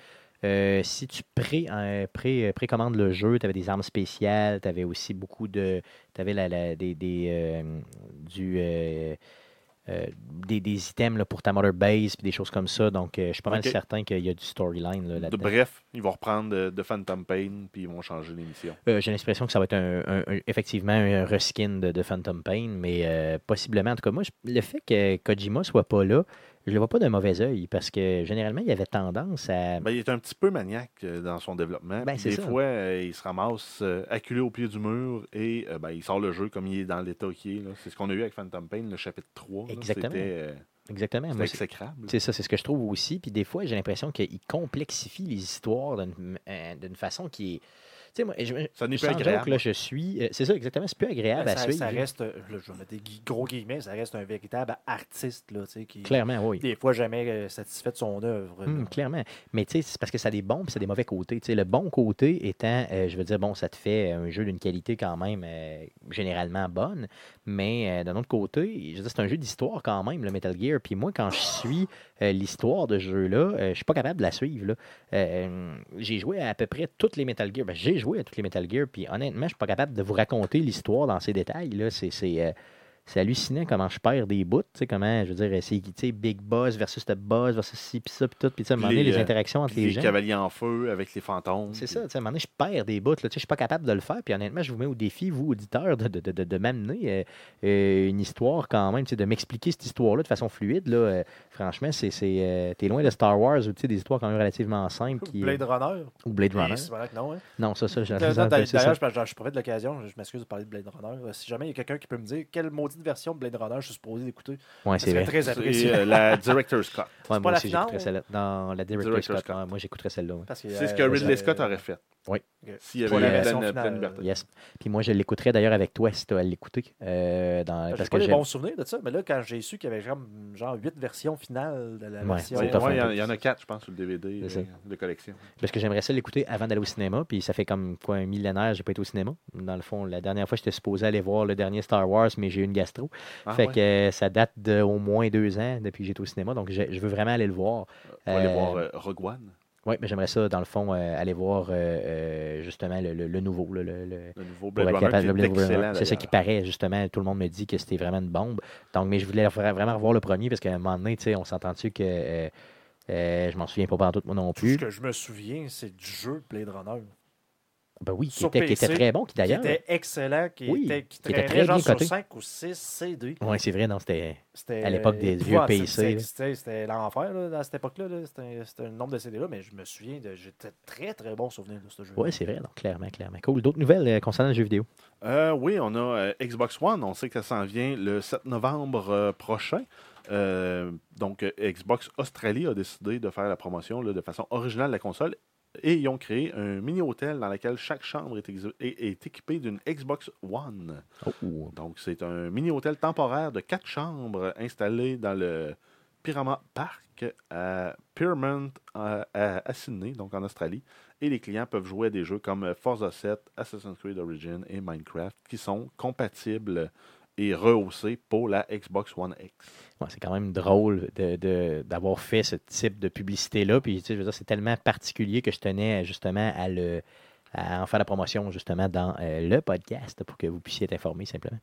euh, si tu pré, pré- euh, précommandes le jeu, tu avais des armes spéciales, tu avais aussi beaucoup de. Tu avais la, la- des, des, euh, du. euh, des, des items là, pour ta mother base puis des choses comme ça. Donc, je suis pas mal certain qu'il y a du storyline là, là-dedans.
bref, ils vont reprendre de, de Phantom Pain puis ils vont changer l'émission.
J'ai l'impression que ça va être un, un- un- effectivement un reskin de, de Phantom Pain, mais possiblement. En tout cas, moi, je- le fait que Kojima soit pas là, je le vois pas d'un mauvais œil parce que généralement, il avait tendance à.
Ben, il est un petit peu maniaque euh, dans son développement.
Ben,
des
ça.
fois, euh, il se ramasse euh, acculé au pied du mur et euh, ben, il sort le jeu comme il est dans l'état qu'il est. là. C'est ce qu'on a eu avec Phantom Pain, le chapitre 3. là.
Exactement.
Euh,
Exactement. c'est- ça, c'est ce que je trouve aussi. Puis des fois, j'ai l'impression qu'il complexifie les histoires d'une façon qui est. Tu sais, moi, je,
Ça n'est plus
joke,
agréable.
là, je suis. euh, C'est ça, exactement. C'est plus agréable
Ben,
à suivre.
ça reste, là, je vais mettre des gros guillemets, ça reste un véritable artiste, là, tu sais, qui,
Clairement, oui.
des fois, jamais euh, satisfait de son œuvre.
Hum, clairement. Mais tu sais, c'est parce que ça a des bons et ça a des mauvais côtés. Tu sais, le bon côté étant, euh, je veux dire, bon, ça te fait un jeu d'une qualité quand même euh, généralement bonne. Mais euh, d'un autre côté, c'est un jeu d'histoire quand même, le Metal Gear. Puis moi, quand je suis euh, l'histoire de ce jeu-là, euh, je suis pas capable de la suivre. Euh, j'ai joué à, à peu près toutes les Metal Gear. Ben, j'ai joué à toutes les Metal Gear. Puis honnêtement, je suis pas capable de vous raconter l'histoire dans ses détails. C'est. C'est, hallucinant comment je perds des bouts, tu sais, comment, je veux dire, c'est, tu sais, Big Boss versus The Boss versus ci, puis ça, puis tout, puis tu sais, à un moment donné,
Les,
les
euh,
interactions entre les
les
gens.
cavaliers en feu avec les fantômes.
C'est ça, tu sais, à un moment donné, je perds des bouts, là, tu sais, je suis pas capable de le faire, puis honnêtement, je vous mets au défi, vous, auditeurs, de, de, de, de- de m'amener euh, euh, une histoire quand même, tu sais, de m'expliquer cette histoire-là de façon fluide, là, euh, franchement, c'est, c'est, euh, t'es loin de Star Wars, ou tu sais, des histoires quand même relativement simples, qui,
Blade Runner.
ou Blade Runner.
C'est vrai que non, hein.
Non, ça, ça, j'ai
D'ailleurs. D'ailleurs, je, je, je profite de l'occasion, je m'excuse de parler de Blade Runner. Si jamais il y a quelqu'un qui peut me dire quelle maudite version de Blade Runner je suis supposé d'écouter,
Ouais, c'est vrai.
très apprécié.
euh, la Director's Cut.
Ouais,
pas
moi
la
aussi, j'écouterais celle-là. Dans la Director's
Director's
Cut,
Cut.
ouais, moi, j'écouterais celle-là. ouais.
Que,
C'est ce que
euh,
Ridley
euh,
Scott aurait fait.
Oui.
S'il y avait
la
pleine,
finale,
pleine liberté.
Yes. Puis moi, je l'écouterais d'ailleurs avec toi si tu as à l'écouter. euh, dans-
J'ai
parce
pas
que
bons souvenirs de ça, mais là, quand j'ai su qu'il y avait genre, genre 8 versions finales de la
Ouais,
version.
il y, en- y a quatre, je pense, sur le DVD euh, de collection.
Parce que j'aimerais ça l'écouter avant d'aller au cinéma, puis ça fait comme quoi un millénaire, j'ai pas été au cinéma. Dans le fond, la dernière fois, j'étais supposé aller voir le dernier Star Wars, mais j'ai eu une gastro.
Ah,
fait
ouais.
que ça date d'au moins deux ans depuis que j'étais au cinéma, donc je, je veux vraiment aller le voir.
On va aller
Euh,
voir euh, Rogue One,
Oui, mais j'aimerais ça, dans le fond, euh, aller voir euh, euh, justement le, le- le nouveau, le, le-
nouveau Blade Runner.
C'est ça qui paraît, justement. Tout le monde me dit que c'était vraiment une bombe. Donc, mais je voulais vra- vraiment revoir le premier parce qu'à un moment donné, tu sais, on s'entend-tu que euh, je m'en souviens pas tout moi non
Tout
plus.
ce que je me souviens, c'est du jeu Blade Runner.
Ben oui, qui
Sur
était, qui très bon, qui
Qui
d'ailleurs.
était excellent, qui,
Oui,
était, qui
qui était très
genre
bien
sur
coté.
5 ou 6 CD.
Oui, c'est vrai, non, c'était. À l'époque des vieux. PC,
C'était- l'enfer là, à cette époque-là. là. C'était c'était un nombre de CD-là, mais je me souviens, j'étais très très bon souvenir de ce jeu.
Oui, c'est vrai, donc clairement, clairement. Cool. D'autres nouvelles euh, concernant le jeu vidéo?
Euh, oui, on a euh, Xbox One. On sait que ça s'en vient le 7 novembre euh, prochain. Euh, donc, euh, Xbox Australie a décidé de faire la promotion là, de façon originale de la console. Et ils ont créé un mini-hôtel dans lequel chaque chambre est, exi- est- est équipée d'une Xbox One.
Oh.
Donc, c'est un mini-hôtel temporaire de quatre chambres installé dans le Pyramid Park à Pyramid à, à- à Sydney, donc en Australie. Et les clients peuvent jouer à des jeux comme Forza 7, Assassin's Creed Origin et Minecraft qui sont compatibles et rehaussés pour la Xbox One X.
C'est quand même drôle de- de- d'avoir fait ce type de publicité-là. Puis, tu sais, c'est tellement particulier que je tenais justement à, le, à en faire la promotion justement dans euh, le podcast pour que vous puissiez être informés simplement.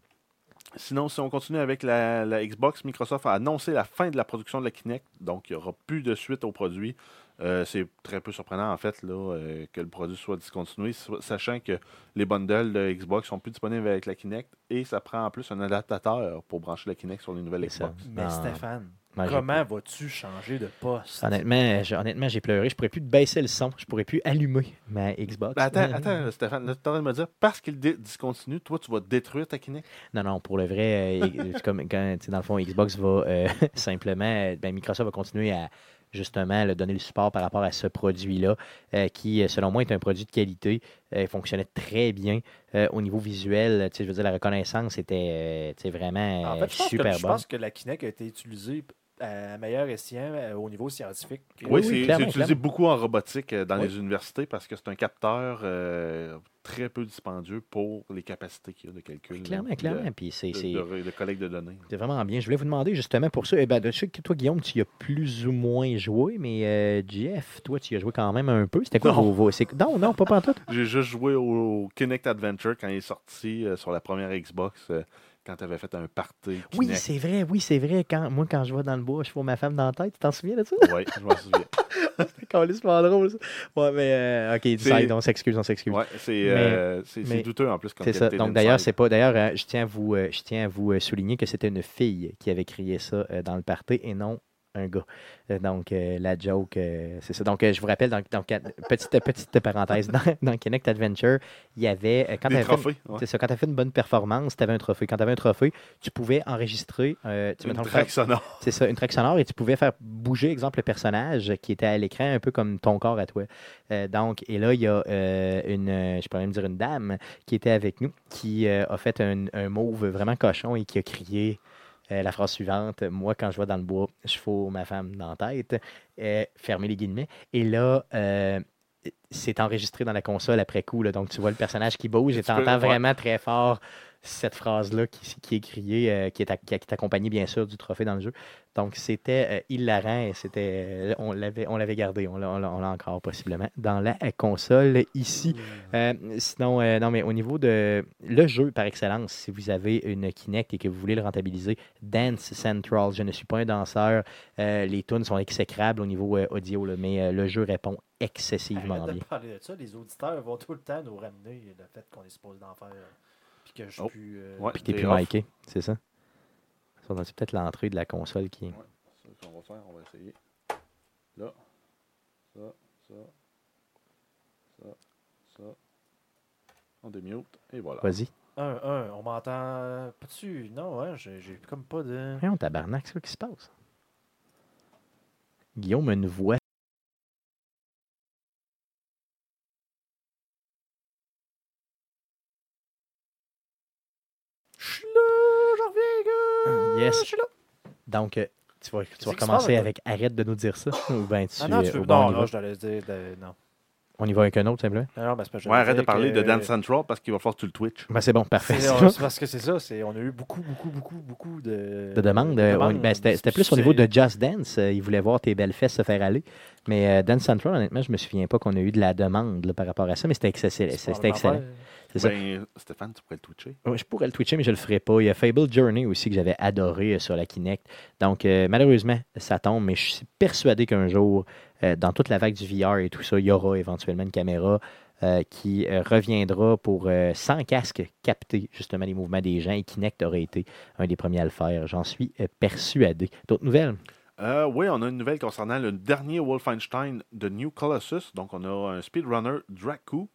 Sinon, si on continue avec la, la Xbox, Microsoft a annoncé la fin de la production de la Kinect. Donc, il n'y aura plus de suite au produit. Euh, c'est très peu surprenant, en fait, là, euh, que le produit soit discontinué, sachant que les bundles de Xbox sont plus disponibles avec la Kinect et ça prend en plus un adaptateur pour brancher la Kinect sur les nouvelles. Xbox.
Mais. Stéphane, Comment vas-tu changer de poste?
Honnêtement, j'ai- honnêtement, j'ai pleuré. Je pourrais plus baisser le son. Je pourrais plus allumer ma Xbox.
Ben, attends, attends, Stéphane, là, tu es en train de me dire, parce qu'il discontinue, toi, tu vas détruire ta Kinect?
Non, non, pour le vrai, euh, comme quand, dans le fond, Xbox va euh, simplement, ben, Microsoft va continuer à justement là, donner le support par rapport à ce produit-là, euh, qui, selon moi, est un produit de qualité. Euh, il fonctionnait très bien euh, au niveau visuel. Tu sais, je veux dire, la reconnaissance était euh, vraiment
En fait, je pense,
super
que, je
bonne.
pense que la Kinect a été utilisée à meilleur escient euh, au niveau scientifique.
Oui,
oui,
c'est utilisé
clairement.
beaucoup en robotique euh, dans
Oui.
les universités parce que c'est un capteur euh, très peu dispendieux pour les capacités qu'il y a de calcul.
Clairement, clairement. Puis c'est
De,
c'est-
de- de collecte de données.
c'est vraiment bien. Je voulais vous demander justement pour ça. Eh ben, je sais que toi, Guillaume, tu y as plus ou moins joué, mais euh, Jeff, toi, tu y as joué quand même un peu. C'était quoi
Non.
vos, Non, non, pas pantoute.
J'ai juste joué au Kinect Adventure quand il est sorti euh, sur la première Xbox, euh, quand tu avais fait un party.
Oui, c'est vrai, oui, c'est vrai. Quand, moi, quand je vais dans le bois, je vois ma femme dans la tête. Tu t'en souviens de ça?
Oui, je m'en souviens.
C'est calissement drôle, ça. Ouais, mais euh, ok, side, on s'excuse, on s'excuse.
Ouais, c'est euh, c'est- c'est douteux en plus. comme
C'est ça. Donc d'ailleurs, c'est pas. D'ailleurs, euh, je tiens à vous, euh, je tiens à vous euh, souligner que c'était une fille qui avait crié ça euh, dans le party et non un gars. Euh, donc euh, la joke, euh, c'est ça. Donc euh, je vous rappelle, dans, dans- petite petite parenthèse, dans, dans Kinect Adventure, il y avait quand une-
trophées. ouais.
c'est ça, quand tu as fait une bonne performance, tu avais un trophée. Quand tu avais un trophée, tu pouvais enregistrer tu
Une track sonore.
c'est ça, une track sonore et tu pouvais faire bouger, exemple, le personnage qui était à l'écran, un peu comme ton corps à toi. Donc, et là, il y a une, je pourrais même dire une dame qui était avec nous, qui a fait un, un move vraiment cochon et qui a crié la phrase suivante Moi, quand je vais dans le bois, je fous ma femme dans la tête. Euh, fermez les guillemets. Et là, euh, c'est enregistré dans la console après coup. là. donc, tu vois le personnage qui bouge et
Tu
entends vraiment très fort cette phrase-là qui, qui est criée, euh, qui, est, qui est accompagnée bien sûr du trophée dans le jeu. Donc c'était euh, hilarant et c'était, euh, on l'avait, on l'avait gardé, on l'a, encore possiblement dans la euh, console ici. Euh, sinon, non mais au niveau de le jeu par excellence, si vous avez une Kinect et que vous voulez le rentabiliser, Dance Central. Je ne suis pas un danseur, les tunes sont exécrables au niveau audio, là, mais le jeu répond excessivement
Arrête
bien.
de parler de ça, les auditeurs vont tout le temps nous ramener le fait qu'on est supposé d'en faire. Puis que je
Oh.
plus. euh,
Ouais.
Puis t'es
T'es
plus miké, c'est ça? Ça, C'est peut-être l'entrée de la console qui est.
C'est ce qu'on va faire, on va essayer. Là, ça, ça, ça, ça. On démute, et voilà.
Vas-y.
Un, un, on m'entend pas dessus. Non, hein, j'ai j'ai comme pas de.
Voyons, tabarnak, c'est quoi qui se passe? Guillaume a une voix.
Je suis là, j'en reviens, gars.
Yes.
Je suis là.
Donc, euh, tu vas, tu commencer avec arrête de nous dire ça. Ou bien tu,
Ah non, tu veux.
ben,
je t'allais dire. de- Non.
on y va avec un autre, simplement?
Non, non, mais c'est pas
Ouais, arrête de parler de Dance Central parce qu'il va falloir que tu le Twitch.
Ben, c'est bon, parfait.
C'est parce que c'est ça, c'est on a eu beaucoup, beaucoup, beaucoup, beaucoup de,
De demandes. euh, on- ben, c'était c'était plus au niveau de Just Dance. euh, ils voulaient voir tes belles fesses se faire aller. Mais euh, Dance Central, honnêtement, je me souviens pas qu'on a eu de la demande là, par rapport à ça, mais c'était excessif- c'était excellent.
Ben, Stéphane, tu pourrais le twitcher.
Je pourrais le twitcher, mais je le ferai pas. Il y a Fable Journey aussi que j'avais adoré euh, sur la Kinect. Donc, euh, malheureusement, ça tombe, mais je suis persuadé qu'un jour, euh, dans toute la vague du VR et tout ça, il y aura éventuellement une caméra euh, qui reviendra pour, sans casque, capter justement les mouvements des gens. Et Kinect aurait été un des premiers à le faire. J'en suis persuadé. D'autres nouvelles?
Euh, oui, on a une nouvelle concernant le dernier Wolfenstein de New Colossus. Donc, on a un speedrunner, Draku,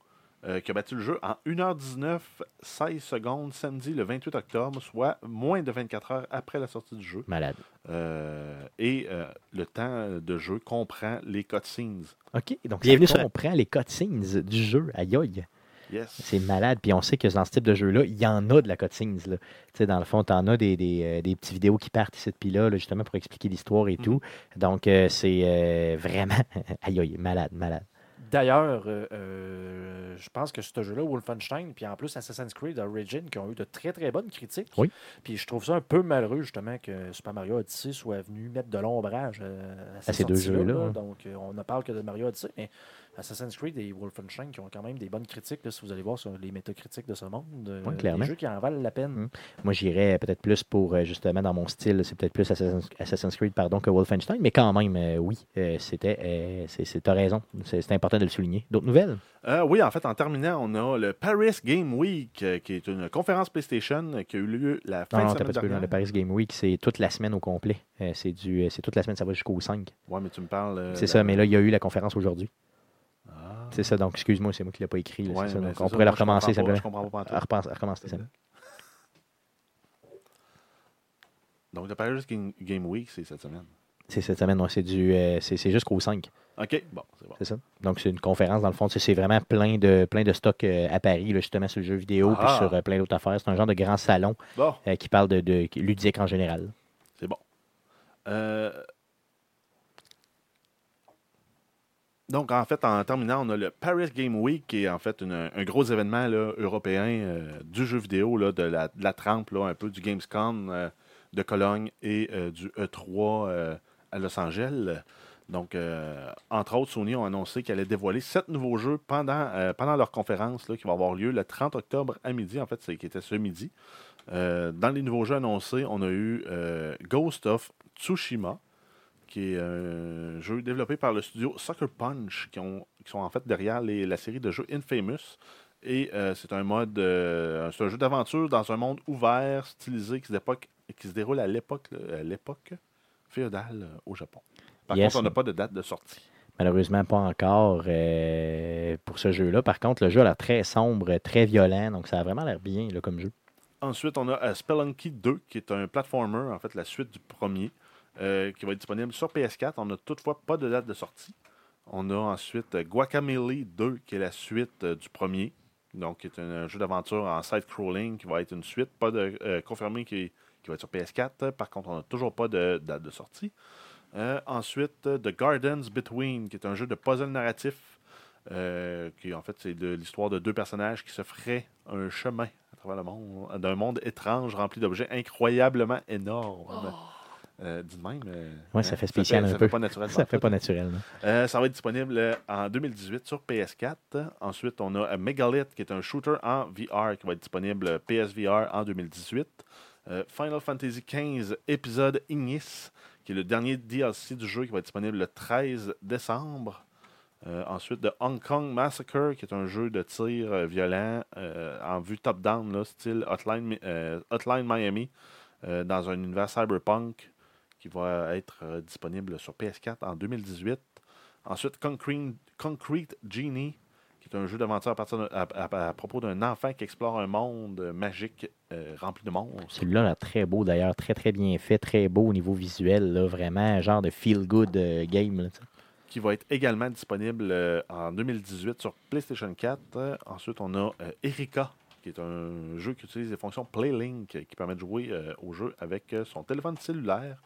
euh, qui a battu le jeu en 1h19, 16 secondes, samedi le 28 octobre, soit moins de 24 heures après la sortie du jeu.
Malade.
Euh, et euh, le temps de jeu comprend les cutscenes.
OK. Donc,
Bienvenue sur-
comprend les cutscenes du jeu. Aïe aïe.
Yes.
C'est malade. Puis on sait que dans ce type de jeu-là, il y en a de la cutscenes. là. Tu sais, dans le fond, tu en as des, des, des petites vidéos qui partent ici puis là, là, justement, pour expliquer l'histoire et
Mhm.
tout. Donc, euh, c'est euh, vraiment. Aïe aïe, malade, malade.
D'ailleurs, euh, euh, je pense que ce jeu-là, Wolfenstein, puis en plus Assassin's Creed Origin, qui ont eu de très très bonnes critiques.
Oui.
Puis je trouve ça un peu malheureux, justement, que Super Mario Odyssey soit venu mettre de l'ombrage euh, à,
À ces deux jeux-là,
là.
hein.
Donc, on ne parle que de Mario Odyssey, mais Assassin's Creed et Wolfenstein qui ont quand même des bonnes critiques, là, si vous allez voir sur les métacritiques de ce monde. euh,
Oui, clairement.
Des jeux qui en valent la peine.
Mm. Moi, j'irais peut-être plus pour, euh, justement, dans mon style, c'est peut-être plus Assassin's, Assassin's Creed pardon, que Wolfenstein, mais quand même, euh, oui, euh, c'était. euh, c'est, t'as raison. C'est, important de le souligner. D'autres nouvelles?
Euh, oui, en fait, en terminant, on a le Paris Game Week, euh, qui est une conférence PlayStation qui a eu lieu la fin
Non, non,
de
t'as pas
semaine
peu. Le Paris Game Week, c'est toute la semaine au complet. Euh, c'est, du, c'est toute la semaine, ça va jusqu'au 5.
Ouais, mais tu me parles. euh,
c'est
la-
ça, mais là, il y a eu la conférence aujourd'hui. C'est ça, donc excuse-moi, c'est moi qui ne l'ai pas écrit. là,
Ouais,
c'est ça,
mais
donc on
ça,
pourrait le recommencer simplement.
Je comprends pas.
À recommencer ça.
Donc, le Paris Game, Week, c'est cette semaine.
C'est cette semaine, ouais, c'est, du, euh, c'est, jusqu'au 5.
OK, bon, c'est bon.
C'est ça. Donc, c'est une conférence, dans le fond. C'est vraiment plein de, plein de stocks euh, à Paris, là, justement, sur le jeu vidéo, puis
Ah.
sur euh, plein d'autres affaires. C'est un genre de grand salon
Bon,
euh, qui parle de, de ludique en général.
c'est bon. Euh, Donc, en fait, en terminant, on a le Paris Game Week, qui est en fait un gros événement européen euh, du jeu vidéo, là, de, la, trempe, là, un peu du Gamescom euh, de Cologne et euh, du E3 euh, à Los Angeles. Donc, entre autres, Sony ont annoncé qu'elle allait dévoiler sept nouveaux jeux pendant, leur conférence là, qui va avoir lieu le 30 octobre à midi. En fait, c'est qui était ce midi. Dans les nouveaux jeux annoncés, on a eu Ghost of Tsushima, qui est un jeu développé par le studio Sucker Punch, qui, ont, qui sont en fait derrière les- la série de jeux Infamous. Et euh, c'est un mode, euh, c'est un jeu d'aventure dans un monde ouvert, stylisé, qui se, d'époque- qui se déroule à l'époque, féodale euh, au Japon. Par
Yes.
contre, on n'a pas de date de sortie.
Malheureusement, pas encore euh, pour ce jeu-là. Par contre, le jeu a l'air très sombre, très violent. Donc, ça a vraiment l'air bien là, comme jeu.
Ensuite, on a euh, Spelunky 2, qui est un platformer, en fait, la suite du premier, euh, qui va être disponible sur PS4. On n'a toutefois pas de date de sortie. On a ensuite euh, Guacamelee 2, qui est la suite euh, du premier, donc qui est un, jeu d'aventure en side-scrolling, qui va être une suite, pas de confirmé qui, va être sur PS4. Par contre, on n'a toujours pas de date de sortie. Ensuite, The Gardens Between, qui est un jeu de puzzle narratif, qui en fait, c'est l'histoire de deux personnages qui se feraient un chemin à travers le monde, d'un monde étrange rempli d'objets incroyablement énormes. Euh, de même. euh,
Ouais, ça
hein,
fait spécial
ça
un
fait
peu.
pas naturel.
Ça fait pas naturel. non?
Euh, ça va être disponible euh, en 2018 sur PS4. Ensuite, on a Megalith, qui est un shooter en VR, qui va être disponible PSVR en 2018. Euh, Final Fantasy XV, épisode Ignis, qui est le dernier DLC du jeu, qui va être disponible le 13 décembre. Ensuite, de Hong Kong Massacre, qui est un jeu de tir violent en vue top-down, style Hotline, Mi- Hotline Miami, dans un univers cyberpunk qui va être euh, disponible sur PS4 en 2018. Ensuite, Concrete, Concrete Genie, qui est un jeu d'aventure à, partir de- à- à- à propos d'un enfant qui explore un monde magique euh, rempli de monstres.
Celui-là l'air très beau d'ailleurs, très très bien fait, très beau au niveau visuel. Là, vraiment, un genre de feel-good euh, game. là,
qui va être également disponible euh, en 2018 sur PlayStation 4. Euh, ensuite, on a Erika, qui est un jeu qui utilise les fonctions PlayLink, qui permet de jouer au jeu avec son téléphone cellulaire.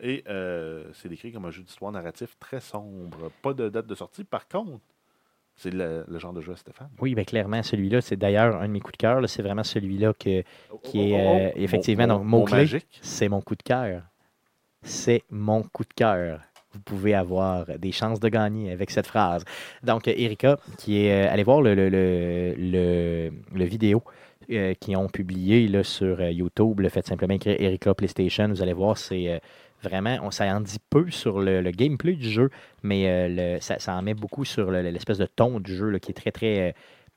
Et euh, c'est décrit comme un jeu d'histoire narratif très sombre. Pas de date de sortie. Par contre, c'est le, le genre de jeu à Stéphane.
Oui, bien clairement, celui-là, c'est d'ailleurs un de mes coups de cœur. C'est vraiment celui-là que Qui est, euh, effectivement, donc,
mot
mot-clé.
magique.
c'est mon coup de cœur. C'est mon coup de cœur. Vous pouvez avoir des chances de gagner avec cette phrase. Donc, Erika, qui est. euh, allez voir le, le, le, le- le vidéo euh, qu'ils ont publié là, sur YouTube. Le faites simplement écrire Erika PlayStation. Vous allez voir, c'est. euh, Vraiment, on, ça en dit peu sur le, gameplay du jeu, mais euh, ça, en met beaucoup sur le- l'espèce de ton du jeu qui est très, très, euh,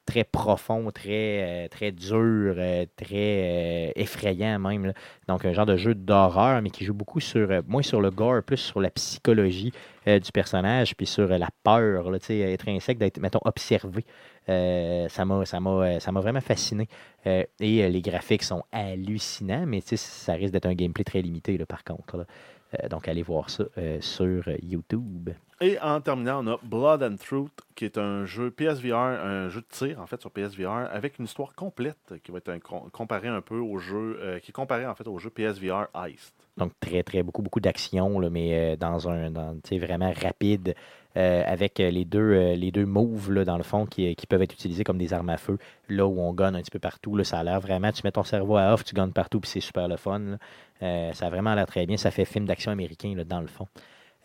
très profond, très, euh, très dur, très effrayant même. Donc, un genre de jeu d'horreur, mais qui joue beaucoup sur, moins sur le gore, plus sur la psychologie du personnage, puis sur la peur, là, intrinsèque d'être, mettons, observé. Ça m'a vraiment fasciné. Et les graphiques sont hallucinants, mais ça risque d'être un gameplay très limité, par contre. Euh, donc, allez voir ça euh, sur YouTube.
Et en terminant, on a Blood and Truth, qui est un jeu PSVR, un jeu de tir en fait sur PSVR, avec une histoire complète qui va être un- com- comparé un peu au jeu, euh, qui est comparé en fait au jeu PSVR Heist.
Donc, très, très, beaucoup, beaucoup d'action, mais dans un, dans, tu sais, vraiment rapide, euh, avec euh, les deux, euh, les moves, dans le fond, qui, peuvent être utilisés comme des armes à feu, là où on gonne un petit peu partout. Ça a l'air vraiment, tu mets ton cerveau à off, tu gonnes partout, puis c'est super le fun. ça a vraiment l'air très bien. Ça fait film d'action américain, dans le fond.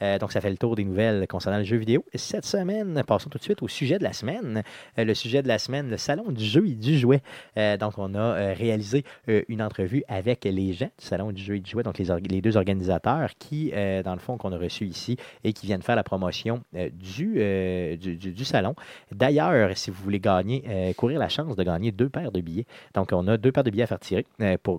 Euh, donc, ça fait le tour des nouvelles concernant le jeu vidéo. Cette semaine, passons tout de suite au sujet de la semaine. Euh, le sujet de la semaine, le salon du jeu et du jouet. Euh, donc, on a réalisé une entrevue avec les gens du salon du jeu et du jouet, donc les, deux organisateurs qui, dans le fond, qu'on a reçus ici et qui viennent faire la promotion du, du, salon. D'ailleurs, si vous voulez gagner, courir la chance de gagner deux paires de billets. Donc, on a deux paires de billets à faire tirer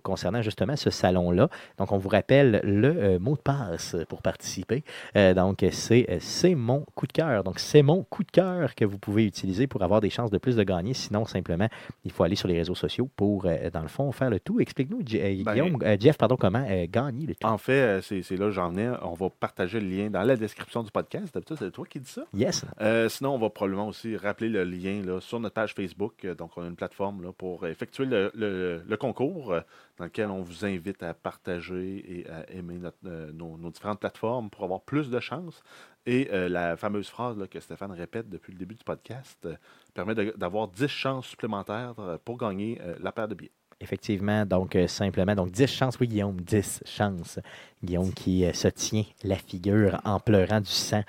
concernant justement ce salon-là. Donc, on vous rappelle le mot de passe pour participer. Euh, donc, c'est euh, c'est mon coup de cœur. Donc, c'est mon coup de cœur que vous pouvez utiliser pour avoir des chances de plus de gagner. Sinon, simplement, il faut aller sur les réseaux sociaux pour, euh, dans le fond, faire le tout. Explique-nous,
Ben,
Guillaume, Jeff, pardon, comment gagner le tout.
En fait, c'est c'est là que j'en venais. On va partager le lien dans la description du podcast. D'habitude, c'est toi qui dis ça.
Yes.
Euh, sinon, on va probablement aussi rappeler le lien là, sur notre page Facebook. Donc, on a une plateforme là, pour effectuer le, le- le concours dans lequel on vous invite à partager et à aimer notre- euh, nos, nos différentes plateformes pour avoir plus de chances. Et euh, la fameuse phrase que Stéphane répète depuis le début du podcast euh, permet d'avoir 10 chances supplémentaires euh, pour gagner la paire de billets.
Effectivement, donc simplement, donc 10 chances, oui Guillaume, 10 chances. Guillaume qui se tient la figure en pleurant du sang,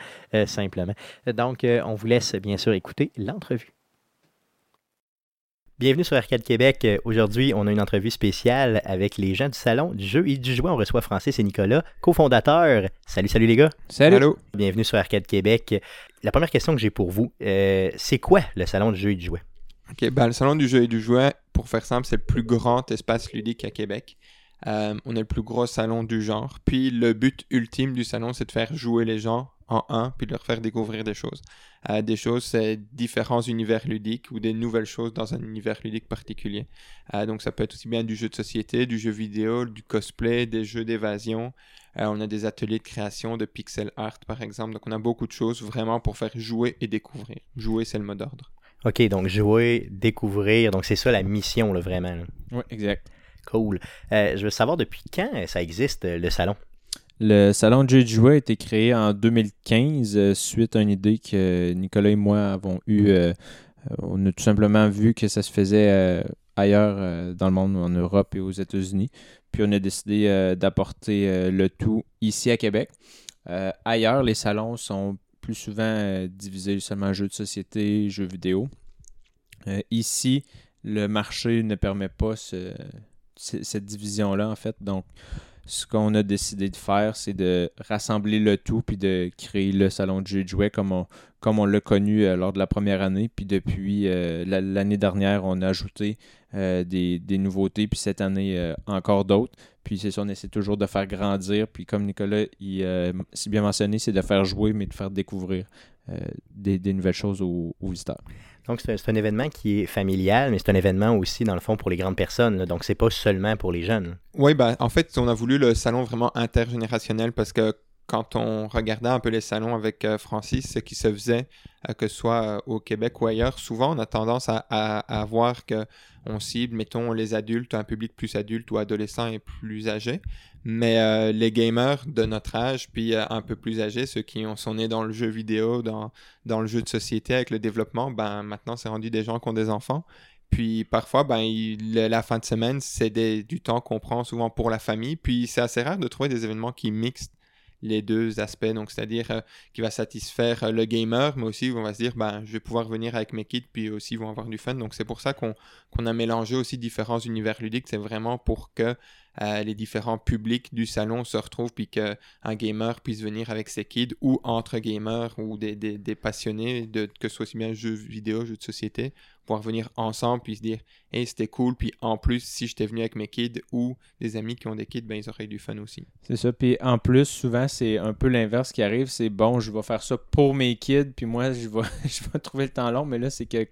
simplement. Donc, on vous laisse bien sûr écouter l'entrevue. Bienvenue sur Arcade Québec. Euh, Aujourd'hui, on a une entrevue spéciale avec les gens du salon du jeu et du jouet. On reçoit Francis et Nicolas, cofondateurs. Salut, salut les gars.
Salut. Allô.
Bienvenue sur Arcade Québec. La première question que j'ai pour vous, euh, c'est quoi le salon du jeu et du jouet?
Ok, ben, le salon du jeu et du jouet, pour faire simple, c'est le plus grand espace ludique à Québec. Euh, on est le plus gros salon du genre. Puis le but ultime du salon, c'est de faire jouer les gens en un, puis de leur faire découvrir des choses. Euh, des choses, c'est différents univers ludiques ou des nouvelles choses dans un univers ludique particulier. Euh, donc ça peut être aussi bien du jeu de société, du jeu vidéo, du cosplay, des jeux d'évasion. Euh, on a des ateliers de création de pixel art, par exemple. Donc on a beaucoup de choses vraiment pour faire jouer et découvrir. Jouer, c'est le mot d'ordre.
OK, donc jouer, découvrir. Donc, c'est ça la mission, là, vraiment. là.
Oui, exact.
Cool. Euh, je veux savoir depuis quand ça existe, le salon?
Le salon de jeux de a été créé en 2015 euh, suite à une idée que Nicolas et moi avons eue. euh, euh, on a tout simplement vu que ça se faisait ailleurs dans le monde, en Europe et aux États-Unis. Puis on a décidé d'apporter le tout ici à Québec. Ailleurs, les salons sont plus souvent divisés seulement jeux de société, jeux vidéo. Ici, le marché ne permet pas cette division-là, en fait. Donc, ce qu'on a décidé de faire, c'est de rassembler le tout puis de créer le salon de jeux de jouets comme on, comme on l'a connu euh, lors de la première année. Puis depuis euh, la- l'année dernière, on a ajouté euh, des, des nouveautés. Puis cette année, encore d'autres. Puis c'est ça, on essaie toujours de faire grandir. Puis comme Nicolas il, si bien mentionné, c'est de faire jouer, mais de faire découvrir des, des nouvelles choses aux, aux visiteurs.
Donc, c'est un, événement qui est familial, mais c'est un événement aussi, dans le fond, pour les grandes personnes. là. Donc, c'est pas seulement pour les jeunes.
Oui, ben, en fait, on a voulu le salon vraiment intergénérationnel parce que quand on regardait un peu les salons avec euh, Francis, ce qui se faisait, euh, que ce soit euh, au Québec ou ailleurs, souvent on a tendance à, voir que on cible, mettons, les adultes, un public plus adulte ou adolescent et plus âgé. Mais les gamers de notre âge, puis un peu plus âgés, ceux qui ont, sont nés dans le jeu vidéo, dans, dans le jeu de société avec le développement, ben maintenant c'est rendu des gens qui ont des enfants. Puis parfois, ben, la fin de semaine, c'est du temps qu'on prend souvent pour la famille. Puis c'est assez rare de trouver des événements qui mixent les deux aspects. Donc, c'est-à-dire euh, qui va satisfaire euh, le gamer, mais aussi on va se dire, ben, je vais pouvoir venir avec mes kids, puis aussi ils vont avoir du fun. Donc, c'est pour ça qu'on qu'on a mélangé aussi différents univers ludiques. C'est vraiment pour que euh, les différents publics du salon se retrouvent, puis qu'un gamer puisse venir avec ses kids, ou entre gamers, ou des, passionnés, de, que ce soit aussi bien jeux vidéo, jeux de société, pouvoir venir ensemble, puis se dire, hey, c'était cool, puis en plus, si j'étais venu avec mes kids, ou des amis qui ont des kids, ben ils auraient eu du fun aussi.
C'est ça. Puis en plus, souvent, c'est un peu l'inverse qui arrive. C'est bon, je vais faire ça pour mes kids, puis moi, je vais, je vais trouver le temps long. Mais là, c'est que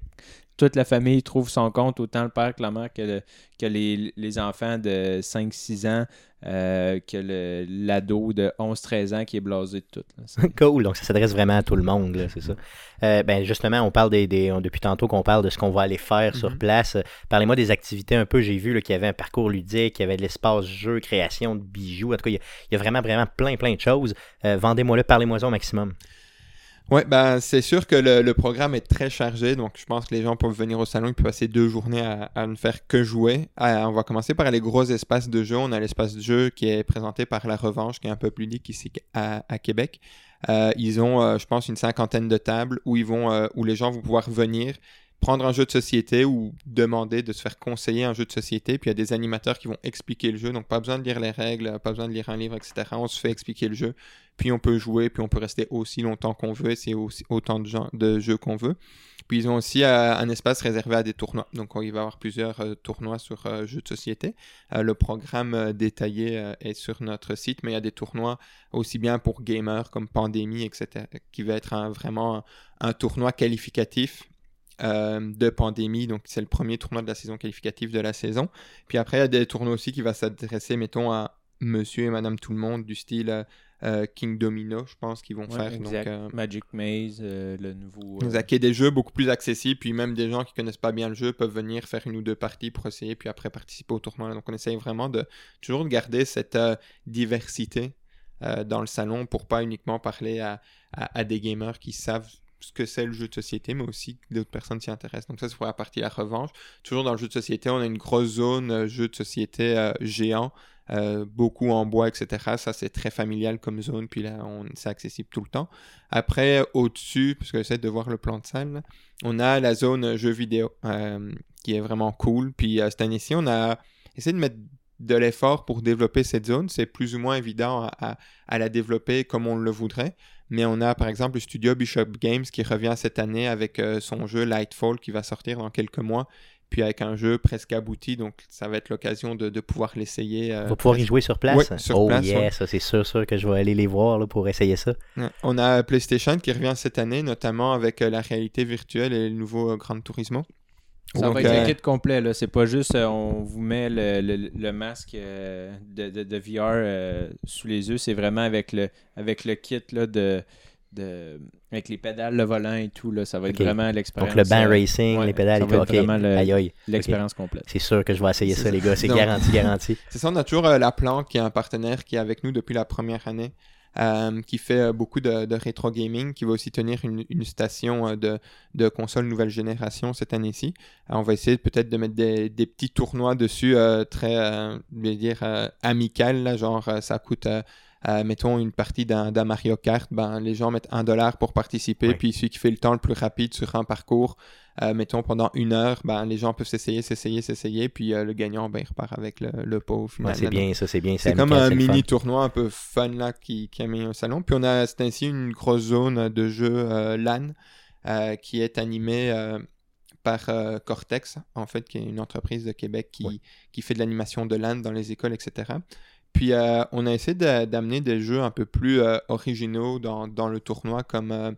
toute la famille trouve son compte, autant le père que la mère, que, le- que les, les enfants de 5-6 ans, euh, que l'ado de 11-13 ans qui est blasé de tout. là.
Cool, donc ça s'adresse vraiment à tout le monde, c'est ça. Euh, ben justement, on parle des, des- on- depuis tantôt qu'on parle de ce qu'on va aller faire sur
Mhm.
place. Parlez-moi des activités un peu. J'ai vu qu'il y avait un parcours ludique, qu'il y avait de l'espace jeu, création de bijoux. En tout cas, il y a, il y a vraiment, vraiment plein, plein de choses. Euh, Vendez-moi le, parlez-moi au maximum.
Ouais, ben c'est sûr que le, programme est très chargé, donc je pense que les gens peuvent venir au salon, ils peuvent passer deux journées à, ne faire que jouer. Euh, on va commencer par les gros espaces de jeu. On a l'espace de jeu qui est présenté par La Revanche, qui est un peu plus ludique ici à, à Québec. Euh, ils ont, euh, je pense, une cinquantaine de tables où ils vont, euh, où les gens vont pouvoir venir prendre un jeu de société ou demander de se faire conseiller un jeu de société. Puis il y a des animateurs qui vont expliquer le jeu, donc pas besoin de lire les règles, pas besoin de lire un livre, etc. On se fait expliquer le jeu puis on peut jouer, puis on peut rester aussi longtemps qu'on veut, c'est aussi autant de, gens, de jeux qu'on veut. Puis ils ont aussi euh, un espace réservé à des tournois, donc il va y avoir plusieurs euh, tournois sur euh, jeux de société. Euh, le programme détaillé est sur notre site, mais il y a des tournois aussi bien pour gamers comme Pandémie, etc., qui va être vraiment un tournoi qualificatif euh, de pandémie. Donc, c'est le premier tournoi de la saison qualificative de la saison. Puis après, il y a des tournois aussi qui va s'adresser, mettons, à monsieur et madame tout le monde, du style euh, euh, King Domino, je pense qu'ils vont
Ouais,
faire.
exact.
Donc, euh,
Magic Maze, le nouveau.
Exact. A des jeux beaucoup plus accessibles, puis même des gens qui connaissent pas bien le jeu peuvent venir faire une ou deux parties pour essayer, puis après participer au tournoi. Donc on essaye vraiment de toujours de garder cette diversité dans le salon pour pas uniquement parler à, à- à des gamers qui savent ce que c'est le jeu de société, mais aussi d'autres personnes s'y intéressent. Donc ça, c'est pour la partie la revanche. Toujours dans le jeu de société, on a une grosse zone euh, jeu de société euh, géant, euh, beaucoup en bois, etc. Ça, c'est très familial comme zone, puis là, c'est accessible tout le temps. Après, au-dessus, parce que j'essaie de voir le plan de salle, on a la zone jeux vidéo, qui est vraiment cool. Puis cette année-ci, on a essayé de mettre de l'effort pour développer cette zone. C'est plus ou moins évident à la développer comme on le voudrait. Mais on a par exemple le studio Bishop Games qui revient cette année avec euh, son jeu Lightfall qui va sortir dans quelques mois. Puis avec un jeu presque abouti, donc ça va être l'occasion de, de pouvoir l'essayer. euh,
On va pouvoir y jouer sur place.
Ouais, sur
oh
place,
yeah,
ouais.
ça c'est sûr, sûr que je vais aller les voir là, pour essayer ça.
Ouais. On a PlayStation qui revient cette année, notamment avec euh, la réalité virtuelle et le nouveau euh, Gran Turismo.
Ça
Donc,
va être le kit complet, là. C'est pas juste euh, on vous met le, le- le masque euh, de, de- de VR euh, sous les yeux. C'est vraiment avec le, avec le kit là, de, de. avec les pédales, le volant et tout. Là. Ça va être vraiment l'expérience.
Donc le
euh,
racing,
ouais,
les pédales
ça
et
va
tout. ok.
le- l'expérience complète.
C'est sûr que je vais essayer ça,
ça.
les gars. C'est garanti, garanti.
C'est ça, on a toujours euh, La Planque qui est un partenaire qui est avec nous depuis la première année, euh, qui fait euh, beaucoup de, de rétro gaming, qui va aussi tenir une, une station euh, de, de consoles nouvelle génération cette année-ci. On va essayer peut-être de mettre des, des petits tournois dessus euh, très, euh, je vais dire, euh, amical, là, genre ça coûte... euh, mettons une partie d'un d'un Mario Kart, ben, les gens mettent un dollar pour participer, puis celui qui fait le temps le plus rapide sur un parcours, euh, mettons pendant une heure, ben, les gens peuvent s'essayer, s'essayer, s'essayer, puis euh, le gagnant ben, il repart avec le, le pot au final.
Ouais, c'est bien, ça, c'est bien.
C'est comme un
fun.
mini tournoi un peu fun là qui, qui a mis un salon. Puis on a c'est ainsi une grosse zone de jeu euh, LAN qui est animée par Cortex, en fait, qui est une entreprise de Québec qui,
Ouais.
qui fait de l'animation de LAN dans les écoles, etc. Puis on a essayé de- d'amener des jeux un peu plus originaux dans, dans le tournoi comme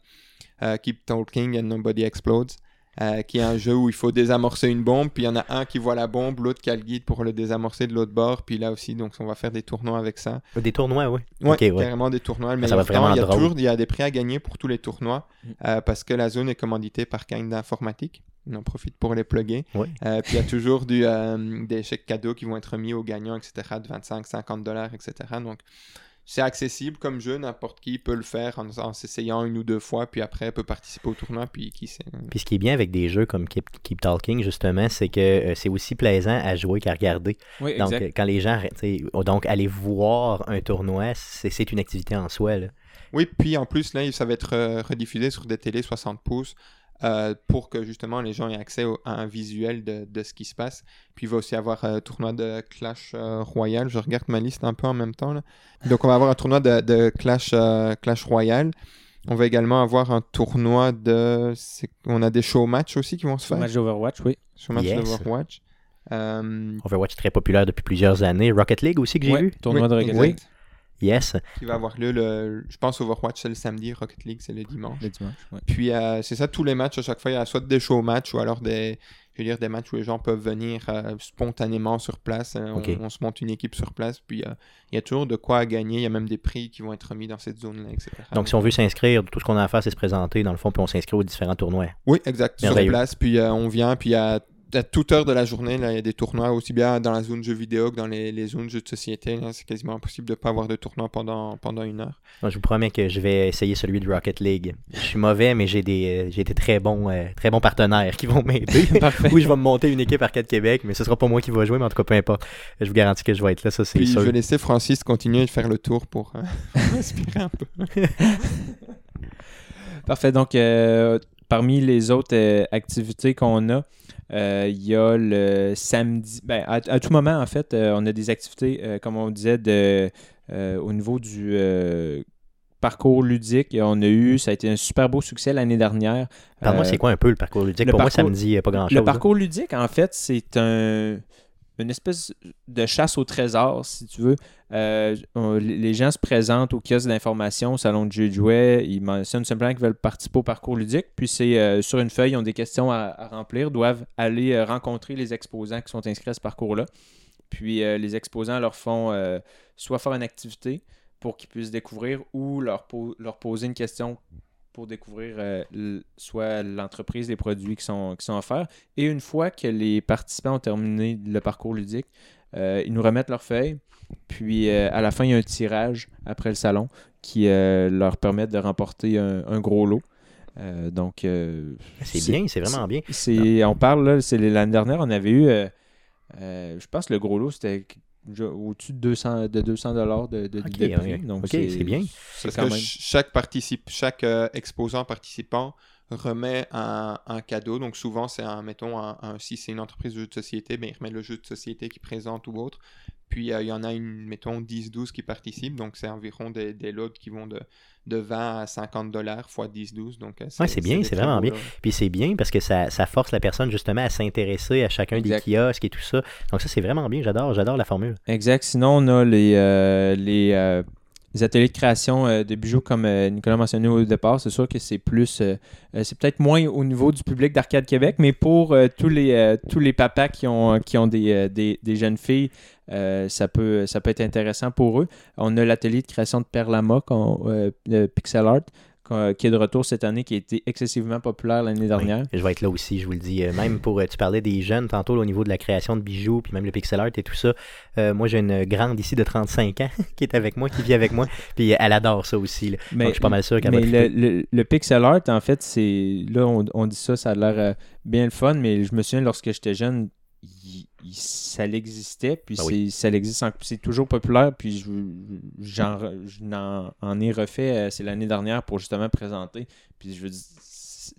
Keep Talking and Nobody Explodes. Euh, qui est un jeu où il faut désamorcer une bombe, puis il y en a un qui voit la bombe, l'autre qui a le guide pour le désamorcer de l'autre bord, puis là aussi, donc on va faire des tournois avec ça.
Des tournois, oui.
Ouais,
Ok, ouais.
carrément des tournois. Mais
Ça va vraiment
il y a
drôle.
toujours il y a des prix à gagner pour tous les tournois
Mm.
euh, parce que la zone est commanditée par Kind d'informatique. On en profite pour les plugger.
Ouais.
Euh, puis il y a toujours du, euh, des chèques cadeaux qui vont être remis aux gagnants, etc. de 25, 50 dollars, etc. Donc c'est accessible comme jeu, n'importe qui peut le faire en, en s'essayant une ou deux fois, puis après peut participer au tournoi, puis qui sait.
Puis ce qui est bien avec des jeux comme Keep, Keep Talking, justement, c'est que euh, c'est aussi plaisant à jouer qu'à regarder.
Oui,
Donc,
exact.
euh, quand les gens, tu sais, oh, donc aller voir un tournoi, c'est c'est une activité en soi. Là.
Oui, puis en plus, là, ça va être euh, rediffusé sur des télés 60 pouces euh, pour que justement les gens aient accès au- à un visuel de, de ce qui se passe. Puis il va aussi avoir un tournoi de Clash euh, Royale. Je regarde ma liste un peu en même temps. là. Donc on va avoir un tournoi de, de Clash, euh, Clash Royale. On va également avoir un tournoi de... On a des show match aussi qui vont se faire.
Match d'Overwatch, oui.
Show match
Yes.
d'Overwatch. Euh,
Overwatch très populaire depuis plusieurs années. Rocket League aussi que j'ai
Ouais,
vu.
Tournoi
oui,
de Rocket. League
Yes.
Qui va avoir lieu le... Je pense Overwatch c'est le samedi, Rocket League c'est le dimanche.
le dimanche. ouais.
Puis euh, c'est ça, tous les matchs, à chaque fois, il y a soit des show matchs ou alors des, je veux dire, des matchs où les gens peuvent venir euh, spontanément sur place. Euh, on- se monte une équipe sur place, puis euh, il y a toujours de quoi à gagner. Il y a même des prix qui vont être remis dans cette zone-là, etc.
Donc, si on veut s'inscrire, tout ce qu'on a à faire, c'est se présenter, dans le fond, puis on s'inscrit aux différents tournois.
Oui, exact, sur place. Puis euh, on vient, puis à, à toute heure de la journée, là, il y a des tournois, aussi bien dans la zone jeux vidéo que dans les, les zones jeux de société. là. C'est quasiment impossible de ne pas avoir de tournoi pendant, pendant une heure.
Je vous promets que je vais essayer celui de Rocket League. Je suis mauvais, mais j'ai des, euh, j'ai des très bons, euh, très bons partenaires qui vont m'aider. Oui, je vais me monter une équipe Arcade Québec, mais ce sera pas moi qui va jouer, mais en tout cas, peu importe. Je vous garantis que je vais être là, ça c'est
Puis
sûr.
je vais laisser Francis continuer de faire le tour pour euh, respirer un peu.
Parfait. Donc, euh, parmi les autres euh, activités qu'on a, euh, il y a le samedi. Ben, à, à tout moment, en fait, euh, on a des activités, euh, comme on disait, de, euh, au niveau du euh, parcours ludique. On a eu, ça a été un super beau succès l'année dernière.
Parle-moi,
Euh,
c'est quoi un peu le parcours ludique?
le
Pour moi, ça
parcours-
me dit euh, pas grand-chose.
Le parcours ludique, en fait, c'est un, une espèce de chasse au trésor, si tu veux. Euh, les gens se présentent au kiosque d'information, au salon de jeux de jouets. Ils mentionnent simplement qu'ils veulent participer au parcours ludique. Puis c'est euh, sur une feuille, ils ont des questions à, remplir, doivent aller euh, rencontrer les exposants qui sont inscrits à ce parcours-là. Puis les exposants leur font soit faire une activité pour qu'ils puissent découvrir ou leur poser une question pour découvrir euh, soit l'entreprise, les produits qui sont, qui sont offerts. Et une fois que les participants ont terminé le parcours ludique, euh, ils nous remettent leurs feuilles. Puis euh, à la fin, il y a un tirage après le salon qui leur permet de remporter un, un gros lot. Donc,
C'est bien, c'est vraiment bien.
c'est, on parle, là, c'est l'année dernière, on avait eu, je pense le gros lot, c'était au-dessus de 200 de 200 dollars de, de,
Ok,
de prix.
ok.
Donc,
Ok, c'est bien.
Parce
quand
que
même...
ch- chaque, participe, chaque euh, exposant participant remet un, un cadeau. Donc souvent, c'est un, mettons, un, un- si c'est une entreprise de jeux de société, ben, il remet le jeu de société qu'il présente ou autre. Puis euh, il y en a une, mettons, 10-12 qui participent. Donc c'est environ des, des lots qui vont de, de 20 à 50 dollars fois 10-12. Donc euh,
Ouais, c'est bien, c'est vraiment bien. Puis c'est bien parce que ça, ça force la personne justement à s'intéresser à chacun
Exact.
des kiosques et tout ça. Donc ça, c'est vraiment bien. J'adore, j'adore la formule.
Exact. Sinon, on a les, euh, les, euh, les ateliers de création euh, de bijoux, comme euh, Nicolas mentionnait au départ. C'est sûr que c'est plus. euh, euh, c'est peut-être moins au niveau du public d'Arcade Québec, mais pour tous, les, tous les papas qui ont, qui ont des, des, jeunes filles, ça, peut, ça peut être intéressant pour eux. On a l'atelier de création de perlama, euh, pixel art, qui est de retour cette année, qui a été excessivement populaire l'année dernière.
Oui, je vais être là aussi, je vous le dis. Euh, Même pour, euh, tu parlais des jeunes tantôt là, au niveau de la création de bijoux, puis même le pixel art et tout ça. Euh, moi, j'ai une grande ici de 35 ans qui est avec moi, qui vit avec moi, puis elle adore ça aussi. là. Donc, je suis pas mal sûr qu'elle va
mais le,
triper.
le- le pixel art, en fait, c'est. Là, on, on dit ça, ça a l'air euh, bien le fun, mais je me souviens, lorsque j'étais jeune, il- il- ça l'existait, puis
Ben oui.
c'est- ça existe, en- c'est toujours populaire, puis je- n'en- en ai refait, euh, c'est l'année dernière, pour justement présenter, puis je veux dire,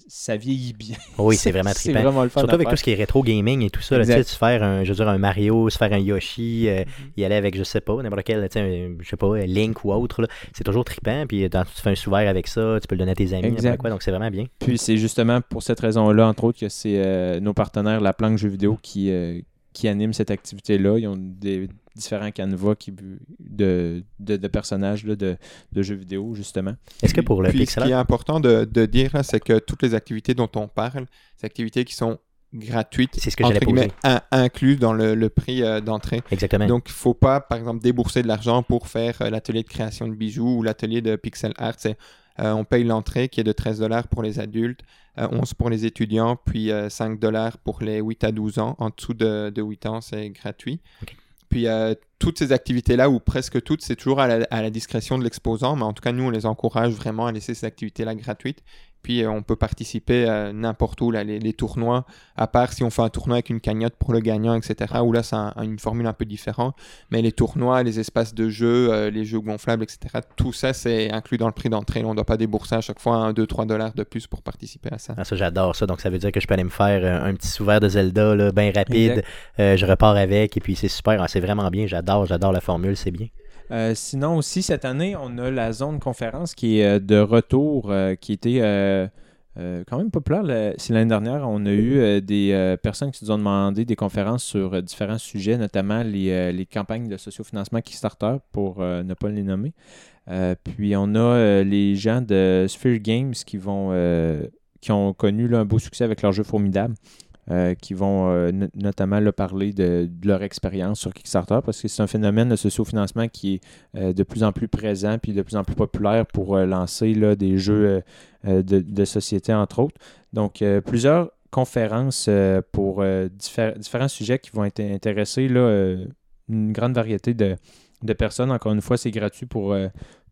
ça vieillit bien.
Oui, c'est vraiment
C'est
trippant.
vraiment le fun
Surtout avec tout ce qui est rétro gaming et tout ça, là, tu sais, se faire un, je veux dire, un Mario, se faire un Yoshi, euh,
Mhm.
y aller avec, je sais pas, n'importe quel, tu sais, je sais pas, Link ou autre, c'est toujours trippant, puis dans, tu fais un sous-verre avec ça, tu peux le donner à tes amis,
Exact.
n'importe quoi, donc c'est vraiment bien.
Puis c'est justement pour cette raison-là, entre autres, que c'est euh, nos partenaires, la planque jeux vidéo, qui, euh, qui animent cette activité-là. Ils ont des différents canevas qui, de, de, de personnages là, de, de jeux vidéo, justement.
Est-ce que pour le
Puis,
pixel
ce qui est important de, de dire, c'est que toutes les activités dont on parle, ces activités qui sont gratuites,
c'est ce que
entre guillemets, in- inclus dans le, le prix euh, d'entrée.
Exactement.
Donc, il ne faut pas, par exemple, débourser de l'argent pour faire euh, l'atelier de création de bijoux ou l'atelier de pixel art. C'est, euh, on paye l'entrée qui est de 13 dollars pour les adultes, euh, 11 pour les étudiants, puis euh, 5 dollars pour les 8 à 12 ans. En dessous de, de 8 ans, c'est gratuit. Puis euh, toutes ces activités-là, ou presque toutes, c'est toujours à la, à la discrétion de l'exposant, mais en tout cas, nous, on les encourage vraiment à laisser ces activités-là gratuites. Puis euh, on peut participer à n'importe où, là, les, les tournois, à part si on fait un tournoi avec une cagnotte pour le gagnant, etc. Où là, c'est un- une formule un peu différente. Mais les tournois, les espaces de jeu, euh, les jeux gonflables, etc. Tout ça, c'est inclus dans le prix d'entrée. On ne doit pas débourser à chaque fois 1, 2, 3 dollars de plus pour participer à ça.
Ah, ça, j'adore ça. Donc, ça veut dire que je peux aller me faire euh, un petit sous-verre de Zelda, là, bien rapide. Euh, je repars avec, et puis c'est super. Ah, c'est vraiment bien. J'adore, j'adore la formule, c'est bien.
Euh, sinon aussi, cette année, on a la zone conférence qui est euh, de retour, euh, qui était quand même populaire. C'est l'année dernière, on a eu des personnes qui nous ont demandé des conférences sur différents sujets, notamment les, campagnes de sociofinancement Kickstarter, pour ne pas les nommer. Puis on a les gens de Sphere Games qui vont qui ont connu un beau succès avec leur jeu formidable. Euh, qui vont euh, no- notamment parler de, leur expérience sur Kickstarter parce que c'est un phénomène de sociofinancement qui est euh, de plus en plus présent puis de plus en plus populaire pour lancer là, des jeux de, de société, entre autres. Donc, plusieurs conférences pour diffé- différents sujets qui vont être intéresser là, une grande variété de, de personnes. Encore une fois, c'est gratuit pour,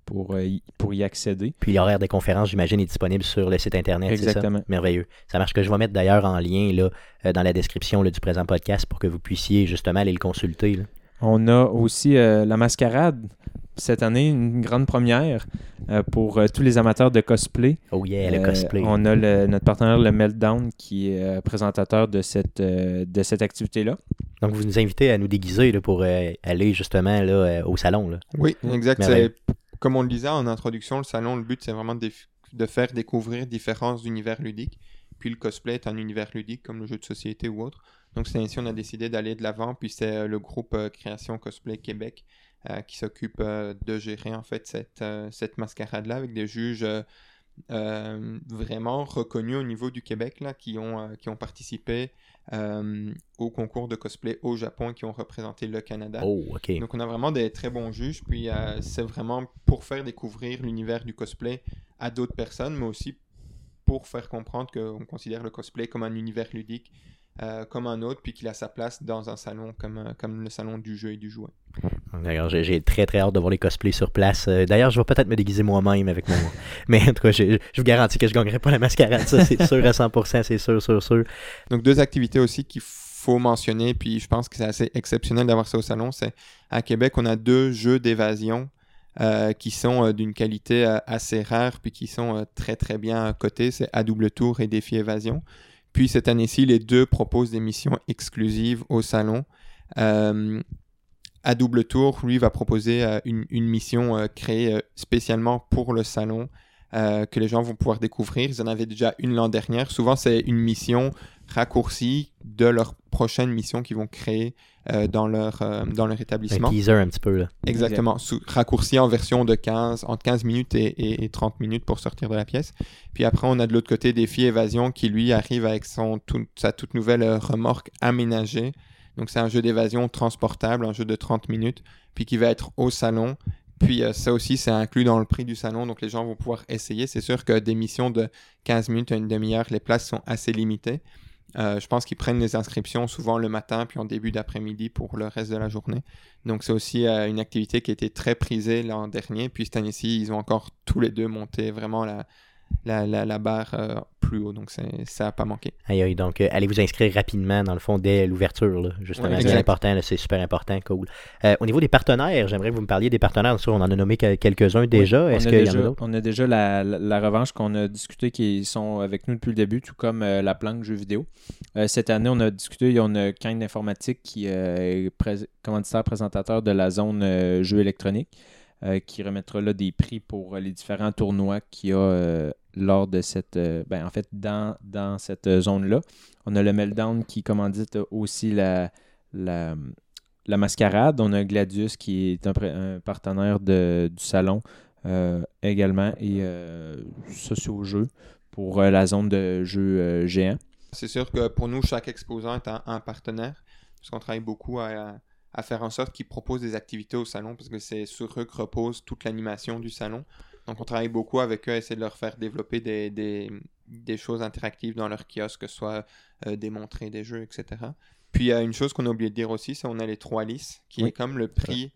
pour, euh, y, pour y accéder.
Puis l'horaire des conférences, j'imagine, est disponible sur le site Internet. c'est ça?
Exactement.
Merveilleux. Ça marche que je vais mettre d'ailleurs en lien là, euh, dans la description là, du présent podcast pour que vous puissiez justement aller le consulter. là.
On a aussi euh, la mascarade. Cette année, une grande première euh, pour euh, tous les amateurs de cosplay.
Oh yeah, le
Euh,
cosplay.
On a le- notre partenaire, le Meltdown, qui est euh, présentateur de cette, euh, de cette activité-là.
Donc, vous nous invitez à nous déguiser là, pour euh, aller justement là, euh, au salon. Là.
Oui, exact. Comme on le disait en introduction, le salon, le but, c'est vraiment de, faire découvrir différents univers ludiques. Puis le cosplay est un univers ludique comme le jeu de société ou autre. Donc c'est ainsi on a décidé d'aller de l'avant. Puis c'est euh, le groupe euh, Création Cosplay Québec euh, qui s'occupe de gérer en fait cette, cette mascarade-là avec des juges vraiment reconnus au niveau du Québec là, qui, ont, qui ont participé euh, au concours de cosplay au Japon qui ont représenté le Canada.
Oh.
Donc on a vraiment des très bons juges, puis euh, c'est vraiment pour faire découvrir l'univers du cosplay à d'autres personnes, mais aussi pour faire comprendre qu'on considère le cosplay comme un univers ludique, euh, comme un autre, puis qu'il a sa place dans un salon comme, euh, comme le salon du jeu et du jouet.
D'ailleurs, j'ai très très hâte de voir les cosplays sur place. Euh, D'ailleurs, je vais peut-être me déguiser moi-même avec mon. Mais en tout cas, je, vous garantis que je gagnerai pas la mascarade, ça c'est sûr à 100%, c'est sûr, sûr, sûr.
Donc deux activités aussi qu'il faut mentionner, puis je pense que c'est assez exceptionnel d'avoir ça au salon, c'est à Québec, on a deux jeux d'évasion euh, qui sont euh, d'une qualité euh, assez rare, puis qui sont très très bien cotés, c'est à double tour et défi évasion. Puis cette année-ci, les deux proposent des missions exclusives au salon. Euh, à double tour, lui va proposer euh, une, mission euh, créée euh, spécialement pour le salon que les gens vont pouvoir découvrir. Ils en avaient déjà une l'an dernière. Souvent, c'est une mission raccourcie de leur prochaine mission qu'ils vont créer euh, dans, leur, euh, dans leur
Un
établissement.
teaser un petit peu. Là.
Exactement. Sous- raccourci en version de 15, entre 15 minutes et, et- et 30 minutes pour sortir de la pièce. Puis après, on a de l'autre côté Défi Évasion qui, lui, arrive avec son, tout- sa toute nouvelle euh, remorque aménagée. Donc, c'est un jeu d'évasion transportable, un jeu de 30 minutes, puis qui va être au salon. Puis euh, ça aussi, c'est inclus dans le prix du salon, donc les gens vont pouvoir essayer. C'est sûr que des missions de 15 minutes à une demi-heure, les places sont assez limitées. Euh, je pense qu'ils prennent les inscriptions souvent le matin, puis en début d'après-midi pour le reste de la journée. Donc c'est aussi euh, une activité qui a été très prisée l'an dernier. Puis cette année-ci, ils ont encore tous les deux monté vraiment la, la, la, la barre euh, plus haut. Donc ça n'a pas manqué.
Aïe, aïe, donc euh, allez vous inscrire rapidement, dans le fond, dès l'ouverture. là, Justement,
Ouais,
c'est important, c'est super important, cool. Euh, au niveau des partenaires, j'aimerais que vous me parliez des partenaires. On en a nommé quel- quelques-uns déjà.
Oui,
Est-ce qu'il y en a
déjà-
d'autres?
On a déjà la, la- la revanche qu'on a discuté qui sont avec nous depuis le début, tout comme euh, la planque jeux vidéo. Euh, cette année, on a discuté, on a Kind d'informatique qui euh, est prés- commanditaire présentateur de la zone euh, jeux électroniques, euh, qui remettra là des prix pour euh, les différents tournois qu'il y a euh, lors de cette. ben, en fait, dans, dans cette zone-là. On a le Meltdown qui commandite aussi la, la, la mascarade. On a Gladius qui est un, partenaire de- du salon également et euh, socio-jeux pour euh, la zone de jeux euh, géants.
C'est sûr que pour nous, chaque exposant est un, un partenaire, parce qu'on travaille beaucoup à, à faire en sorte qu'ils proposent des activités au salon, parce que c'est sur eux que repose toute l'animation du salon. Donc on travaille beaucoup avec eux à essayer de leur faire développer des, des, des choses interactives dans leur kiosque, que ce soit euh, démontrer des jeux, etc. Puis il y a une chose qu'on a oublié de dire aussi, c'est qu'on a les trois lisses, qui
Oui.
est comme le prix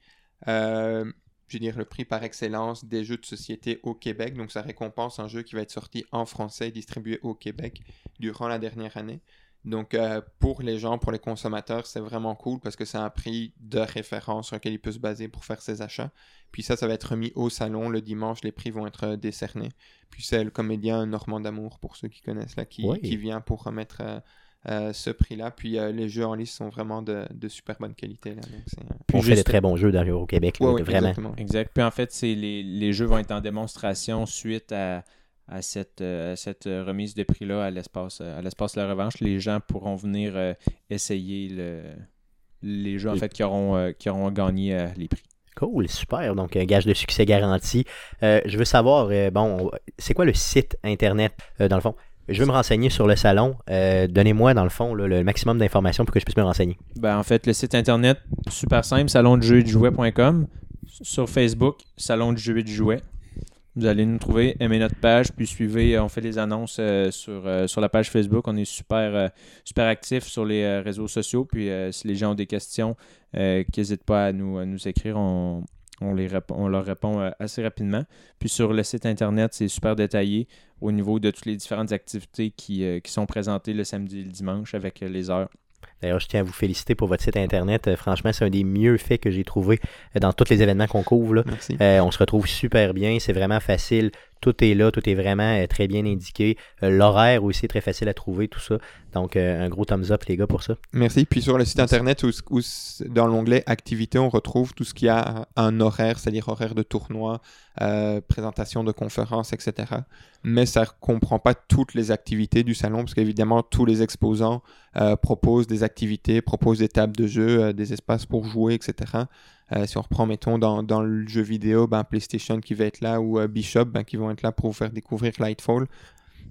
euh, je veux dire, le prix par excellence des jeux de société au Québec. Donc, ça récompense un jeu qui va être sorti en français et distribué au Québec durant la dernière année. Donc, euh, pour les gens, pour les consommateurs, c'est vraiment cool parce que c'est un prix de référence sur lequel il peut se baser pour faire ses achats. Puis ça, ça va être remis au salon le dimanche. Les prix vont être euh, décernés. Puis c'est le comédien Normand d'Amour, pour ceux qui connaissent, là, qui,
Oui.
qui vient pour remettre euh, euh, ce prix-là. Puis euh, les jeux en liste sont vraiment de, de super bonne qualité. Là. Donc, c'est, euh,
Puis
On fait de
juste-
très bons jeux dans, au Québec, là,
ouais, ouais,
vraiment.
exactement.
Exact. Puis en fait, les jeux vont être en démonstration suite à, à cette, euh, à cette euh, remise de prix-là à l'espace euh, à l'espace La Revanche. Les gens pourront venir essayer le, les jeux en fait qui auront, qui auront gagné les prix.
Cool, super. Donc, un gage de succès garanti. Euh, je veux savoir, euh, bon, on- c'est quoi le site Internet, euh, dans le fond? Je veux me renseigner sur le salon. Donnez-moi, dans le fond, là, le maximum d'informations pour que je puisse me renseigner.
Ben, en fait, le site internet, super simple, salon de jeux et de jouets.com. Sur Facebook, salon du jeu et du jouet. Vous allez nous trouver, aimez notre page, puis suivez, euh, on fait les annonces euh, sur, euh, sur la page Facebook. On est super, super actifs sur les réseaux sociaux. Puis si les gens ont des questions, n'hésitent pas à nous, à nous écrire. On, on, les on leur répond assez rapidement. Puis sur le site internet, c'est super détaillé au niveau de toutes les différentes activités qui, qui sont présentées le samedi et le dimanche avec les heures.
D'ailleurs, je tiens à vous féliciter pour votre site Internet. Euh, franchement, c'est un des mieux faits que j'ai trouvé euh, dans tous les événements qu'on couvre. là.
Merci.
Euh, on se retrouve super bien, c'est vraiment facile. Tout est là, tout est vraiment euh, très bien indiqué. Euh, L'horaire aussi est très facile à trouver, tout ça. Donc, euh, un gros thumbs up, les gars, pour ça.
Merci. Puis sur le site internet, où, dans l'onglet Activités, on retrouve tout ce qui a un horaire, c'est-à-dire horaire de tournoi, euh, présentation de conférences, etc. Mais ça ne comprend pas toutes les activités du salon, parce qu'évidemment, tous les exposants euh, proposent des activités, proposent des tables de jeu, euh, des espaces pour jouer, etc. Euh, si on reprend, mettons, dans, dans le jeu vidéo, ben, PlayStation qui va être là, ou euh, Bishop ben, qui vont être là pour vous faire découvrir Lightfall,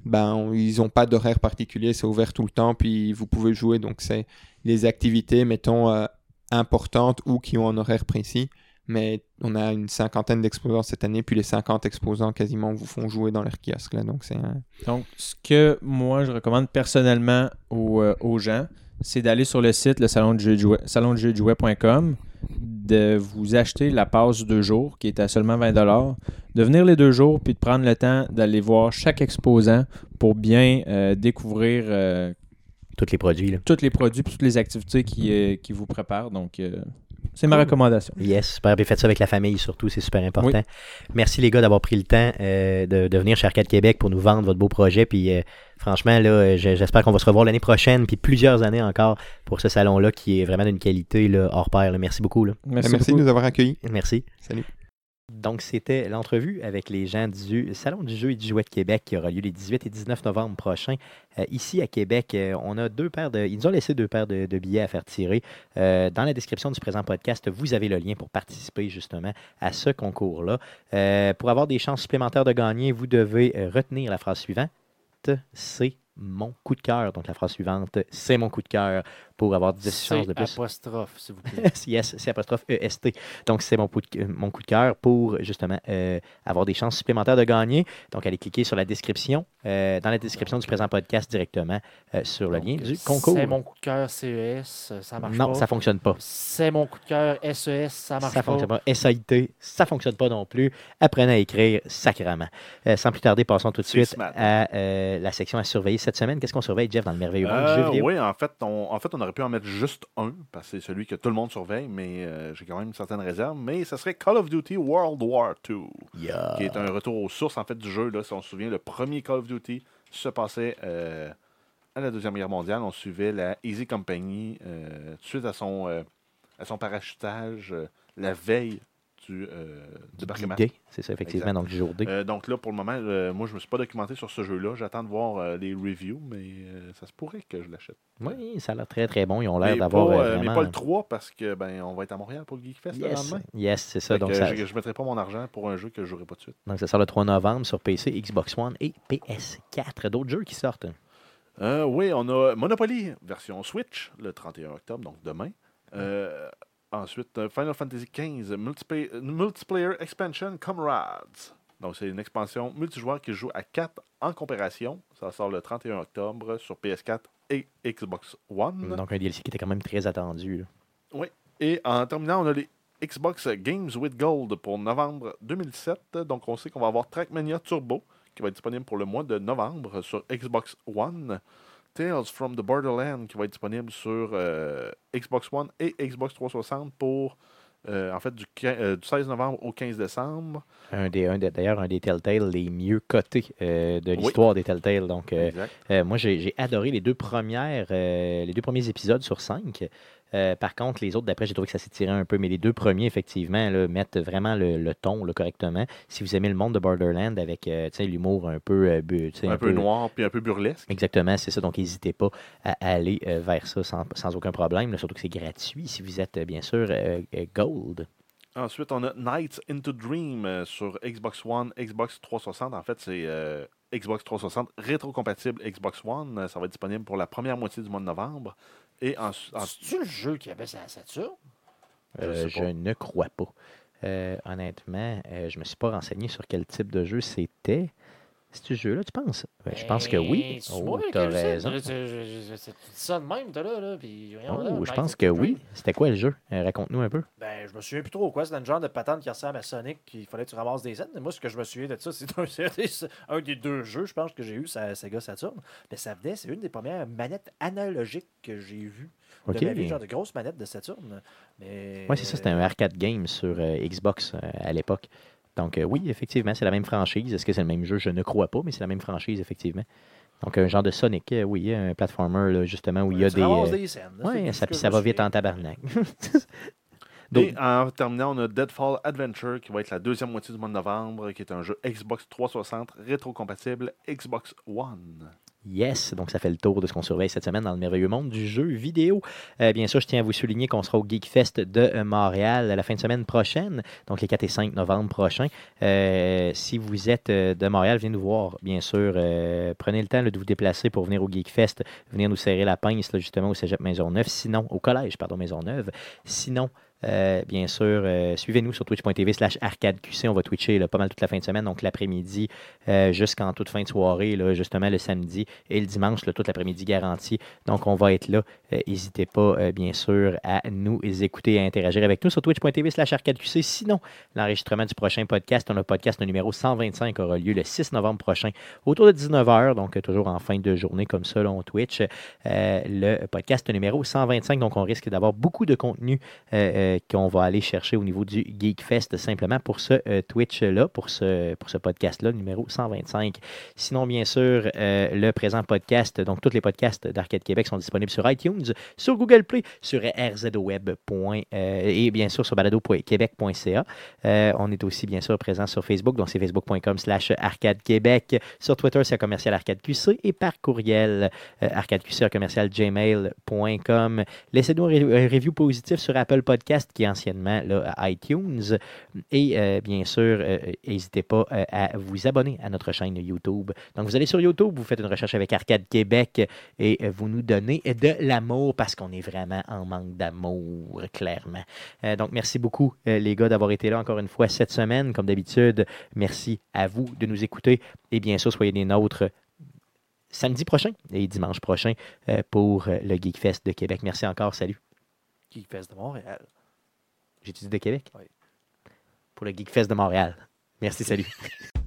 ben, ils n'ont pas d'horaire particulier, c'est ouvert tout le temps, puis vous pouvez jouer. Donc, c'est les activités, mettons, euh, importantes ou qui ont un horaire précis. Mais on a une cinquantaine d'exposants cette année, puis les 50 exposants quasiment vous font jouer dans leur kiosque. Là, donc, c'est
Donc, ce que moi, je recommande personnellement aux, euh, aux gens, c'est d'aller sur le site, le salon de jeu de jouet, salondejeuxdejouet.com, de vous acheter la passe deux jours, qui est à seulement 20 de venir les deux jours, puis de prendre le temps d'aller voir chaque exposant pour bien euh, découvrir euh,
Tous les produits. Là.
tous les produits, puis toutes les activités qui, euh, qui vous préparent. Donc, c'est ma
Cool.
recommandation.
Yes, super. Puis faites ça avec la famille surtout, c'est super important. Merci les gars d'avoir pris le temps euh, de, de venir chez Arcade Québec pour nous vendre votre beau projet. Puis euh, franchement, là, euh, je- j'espère qu'on va se revoir l'année prochaine, puis plusieurs années encore pour ce salon-là qui est vraiment d'une qualité là, hors pair. là. Merci beaucoup. Là.
Merci,
Merci de nous avoir accueillis.
Merci.
Salut.
Donc, c'était l'entrevue avec les gens du Salon du jeu et du jouet de Québec qui aura lieu les 18 et 19 novembre prochains. Euh, ici à Québec, euh, on a deux paires de. Ils nous ont laissé deux paires de, billets à faire tirer. Euh, dans la description du présent podcast, vous avez le lien pour participer justement à ce concours-là. Pour avoir des chances supplémentaires de gagner, vous devez retenir la phrase suivante. Mon coup de cœur. Donc, la phrase suivante, c'est mon coup de cœur pour avoir 10 chances de
C'est
plus.
apostrophe, s'il vous plaît.
yes, c'est apostrophe EST. Donc, c'est mon, coup de- mon coup de cœur pour justement euh, avoir des chances supplémentaires de gagner. Donc, allez cliquer sur la description, euh, dans la description du présent podcast directement euh, sur le lien du concours.
C'est mon coup de cœur CES, ça marche
non,
pas.
ça fonctionne pas.
C'est mon coup de cœur SES, ça marche
Ça
pas.
fonctionne pas. SAIT, ça fonctionne pas non plus. Apprenez à écrire sacrément. Sans plus tarder, passons tout de suite à la section à surveiller cette semaine. Qu'est-ce qu'on surveille, Jeff, dans le merveilleux monde du
Euh,
jeu vidéo?
oui, en fait, on, en fait, on aurait pu en mettre juste un, parce que c'est celui que tout le monde surveille, mais euh, j'ai quand même une certaine réserve. Mais ce serait Call of Duty World War II,
Yeah.
qui est un retour aux sources en fait du jeu. Là, si on se souvient, le premier Call of Duty se passait euh, à la Deuxième Guerre mondiale. On suivait la Easy Company euh, suite à son, euh, à son parachutage euh, la veille du euh, débarquement.
C'est ça, effectivement, donc du jour D.
Euh, donc là, pour le moment, euh, moi, je me suis pas documenté sur ce jeu-là. J'attends de voir euh, les reviews, mais ça se pourrait que je l'achète.
oui, ça a l'air très très bon. Ils ont l'air d'avoir euh,
mais
vraiment...
pas le 3 parce que ben on va être à Montréal pour le Geekfest le
Yes,
lendemain.
yes c'est ça. Donc, ça,
je ne mettrai pas mon argent pour un jeu que je jouerai pas de suite.
donc, ça sort le 3 novembre sur PC, Xbox One et PS4. D'autres jeux qui sortent?
Oui, on a Monopoly version Switch le 31 octobre, donc demain. Euh, ensuite, euh, Final Fantasy XV Multiplayer, Multiplayer Expansion Comrades. Donc, c'est une expansion multijoueur qui joue à 4 en coopération. Ça sort le 31 octobre sur PS4 et Xbox One.
Donc, un DLC qui était quand même très attendu. là.
Et en terminant, on a les Xbox Games with Gold pour novembre 2017. Donc, on sait qu'on va avoir Trackmania Turbo qui va être disponible pour le mois de novembre sur Xbox One. Tales from the Borderland qui va être disponible sur euh, Xbox One et Xbox 360 pour euh, en fait du, quin- euh, du 16 novembre au 15 décembre.
Un des, un des- D'ailleurs, un des Telltale les mieux cotés euh, de l'histoire des Telltale. Donc, moi, j'ai adoré les deux premières, les deux premiers épisodes sur cinq. Euh, par contre, les autres d'après, j'ai trouvé que ça s'est tiré un peu, mais les deux premiers, effectivement, là, mettent vraiment le, le ton là, correctement. Si vous aimez le monde de Borderland avec euh, l'humour un peu, euh, bu-
Un, peu, noir puis un peu burlesque.
Exactement, c'est ça. Donc, n'hésitez pas à aller vers ça sans, sans aucun problème. là, surtout que c'est gratuit si vous êtes, bien sûr, Gold.
Ensuite, on a Nights into Dream sur Xbox One, Xbox 360. En fait, c'est Xbox 360 rétrocompatible Xbox One. Ça va être disponible pour la première moitié du mois de novembre. Et en, en-
C'est-tu le jeu qui avait sa Saturn?
Je
Euh, je ne crois pas. Euh, honnêtement, euh, je ne me suis pas renseigné sur quel type de jeu c'était. C'est ce jeu-là, tu penses? Ben, je pense que oui. Oh, t'as raison.
C'est ça de même, t'as là, là. Puis, là,
Oh, je pense que
Dream.
oui. C'était quoi le jeu? Euh, Raconte-nous un peu.
Ben, je me souviens plus trop quoi. C'était une genre de patente qui ressemble à Sonic, qu'il fallait que tu ramasses des scènes. Mais moi, ce que je me souviens de ça, c'est un, un des deux jeux, je pense, que j'ai eu, c'est Sega Saturn. Mais ça venait, c'est une des premières manettes analogiques que j'ai vues.
OK.
De ma vie, genre de grosses manettes de Saturn. Mais...
Oui, c'est ça. C'était un arcade game sur euh, Xbox euh, à l'époque. Donc, euh, oui, effectivement, c'est la même franchise. Est-ce que c'est le même jeu? Je ne crois pas, mais c'est la même franchise, effectivement. Donc, un genre de Sonic, euh, oui, un platformer, là, justement, où il y a des. euh,
des scènes. là, c'est
Ouais,
tout
ça, ça va vite en tabarnak.
Et en terminant, on a Deadfall Adventure qui va être la deuxième moitié du mois de novembre, qui est un jeu Xbox 360 rétrocompatible Xbox One.
Yes, donc ça fait le tour de ce qu'on surveille cette semaine dans le merveilleux monde du jeu vidéo. Euh, bien sûr, je tiens à vous souligner qu'on sera au GeekFest de euh, Montréal la fin de semaine prochaine, donc les 4 et 5 novembre prochains. Euh, si vous êtes de Montréal, venez nous voir, bien sûr. Prenez le temps de vous déplacer pour venir au GeekFest, venir nous serrer la pince là, justement au Cégep Maisonneuve, sinon, au collège, pardon, Maisonneuve. Sinon, euh, bien sûr, euh, suivez-nous sur twitch.tv slash arcadeqc. On va twitcher pas mal toute la fin de semaine, donc l'après-midi euh, jusqu'en toute fin de soirée, là, justement le samedi et le dimanche, là, toute l'après-midi garanti. Donc, on va être là. N'hésitez pas, bien sûr, à nous écouter et à interagir avec nous sur twitch.tv slash arcadeqc. Sinon, l'enregistrement du prochain podcast, on a le podcast numéro 125 aura lieu le 6 novembre prochain autour de 19h, donc toujours en fin de journée comme ça, on Twitch. Le podcast numéro 125, donc on risque d'avoir beaucoup de contenu euh, qu'on va aller chercher au niveau du GeekFest simplement pour ce euh, Twitch-là, pour ce, pour ce podcast-là, numéro 125. Sinon, bien sûr, euh, le présent podcast, donc tous les podcasts d'Arcade Québec sont disponibles sur iTunes, sur Google Play, sur rzweb. et bien sûr sur balado.québec.ca. On est aussi bien sûr présent sur Facebook, donc c'est facebook.com slash arcade québec. Sur Twitter, c'est commercial arcade QC et par courriel arcadeqc un commercial gmail.com. Laissez-nous un, un review positif sur Apple Podcast qui est anciennement là, iTunes. Et euh, bien sûr, euh, n'hésitez pas euh, à vous abonner à notre chaîne YouTube. Donc, vous allez sur YouTube, vous faites une recherche avec Arcade Québec et euh, vous nous donnez de l'amour parce qu'on est vraiment en manque d'amour, clairement. Euh, donc, merci beaucoup, euh, les gars, d'avoir été là encore une fois cette semaine. Comme d'habitude, merci à vous de nous écouter. Et bien sûr, soyez des nôtres samedi prochain et dimanche prochain euh, pour euh, le Geekfest de Québec. Merci encore. Salut.
Geekfest de Montréal.
Dit de Québec?
Oui.
Pour le Geekfest de Montréal. Merci, salut.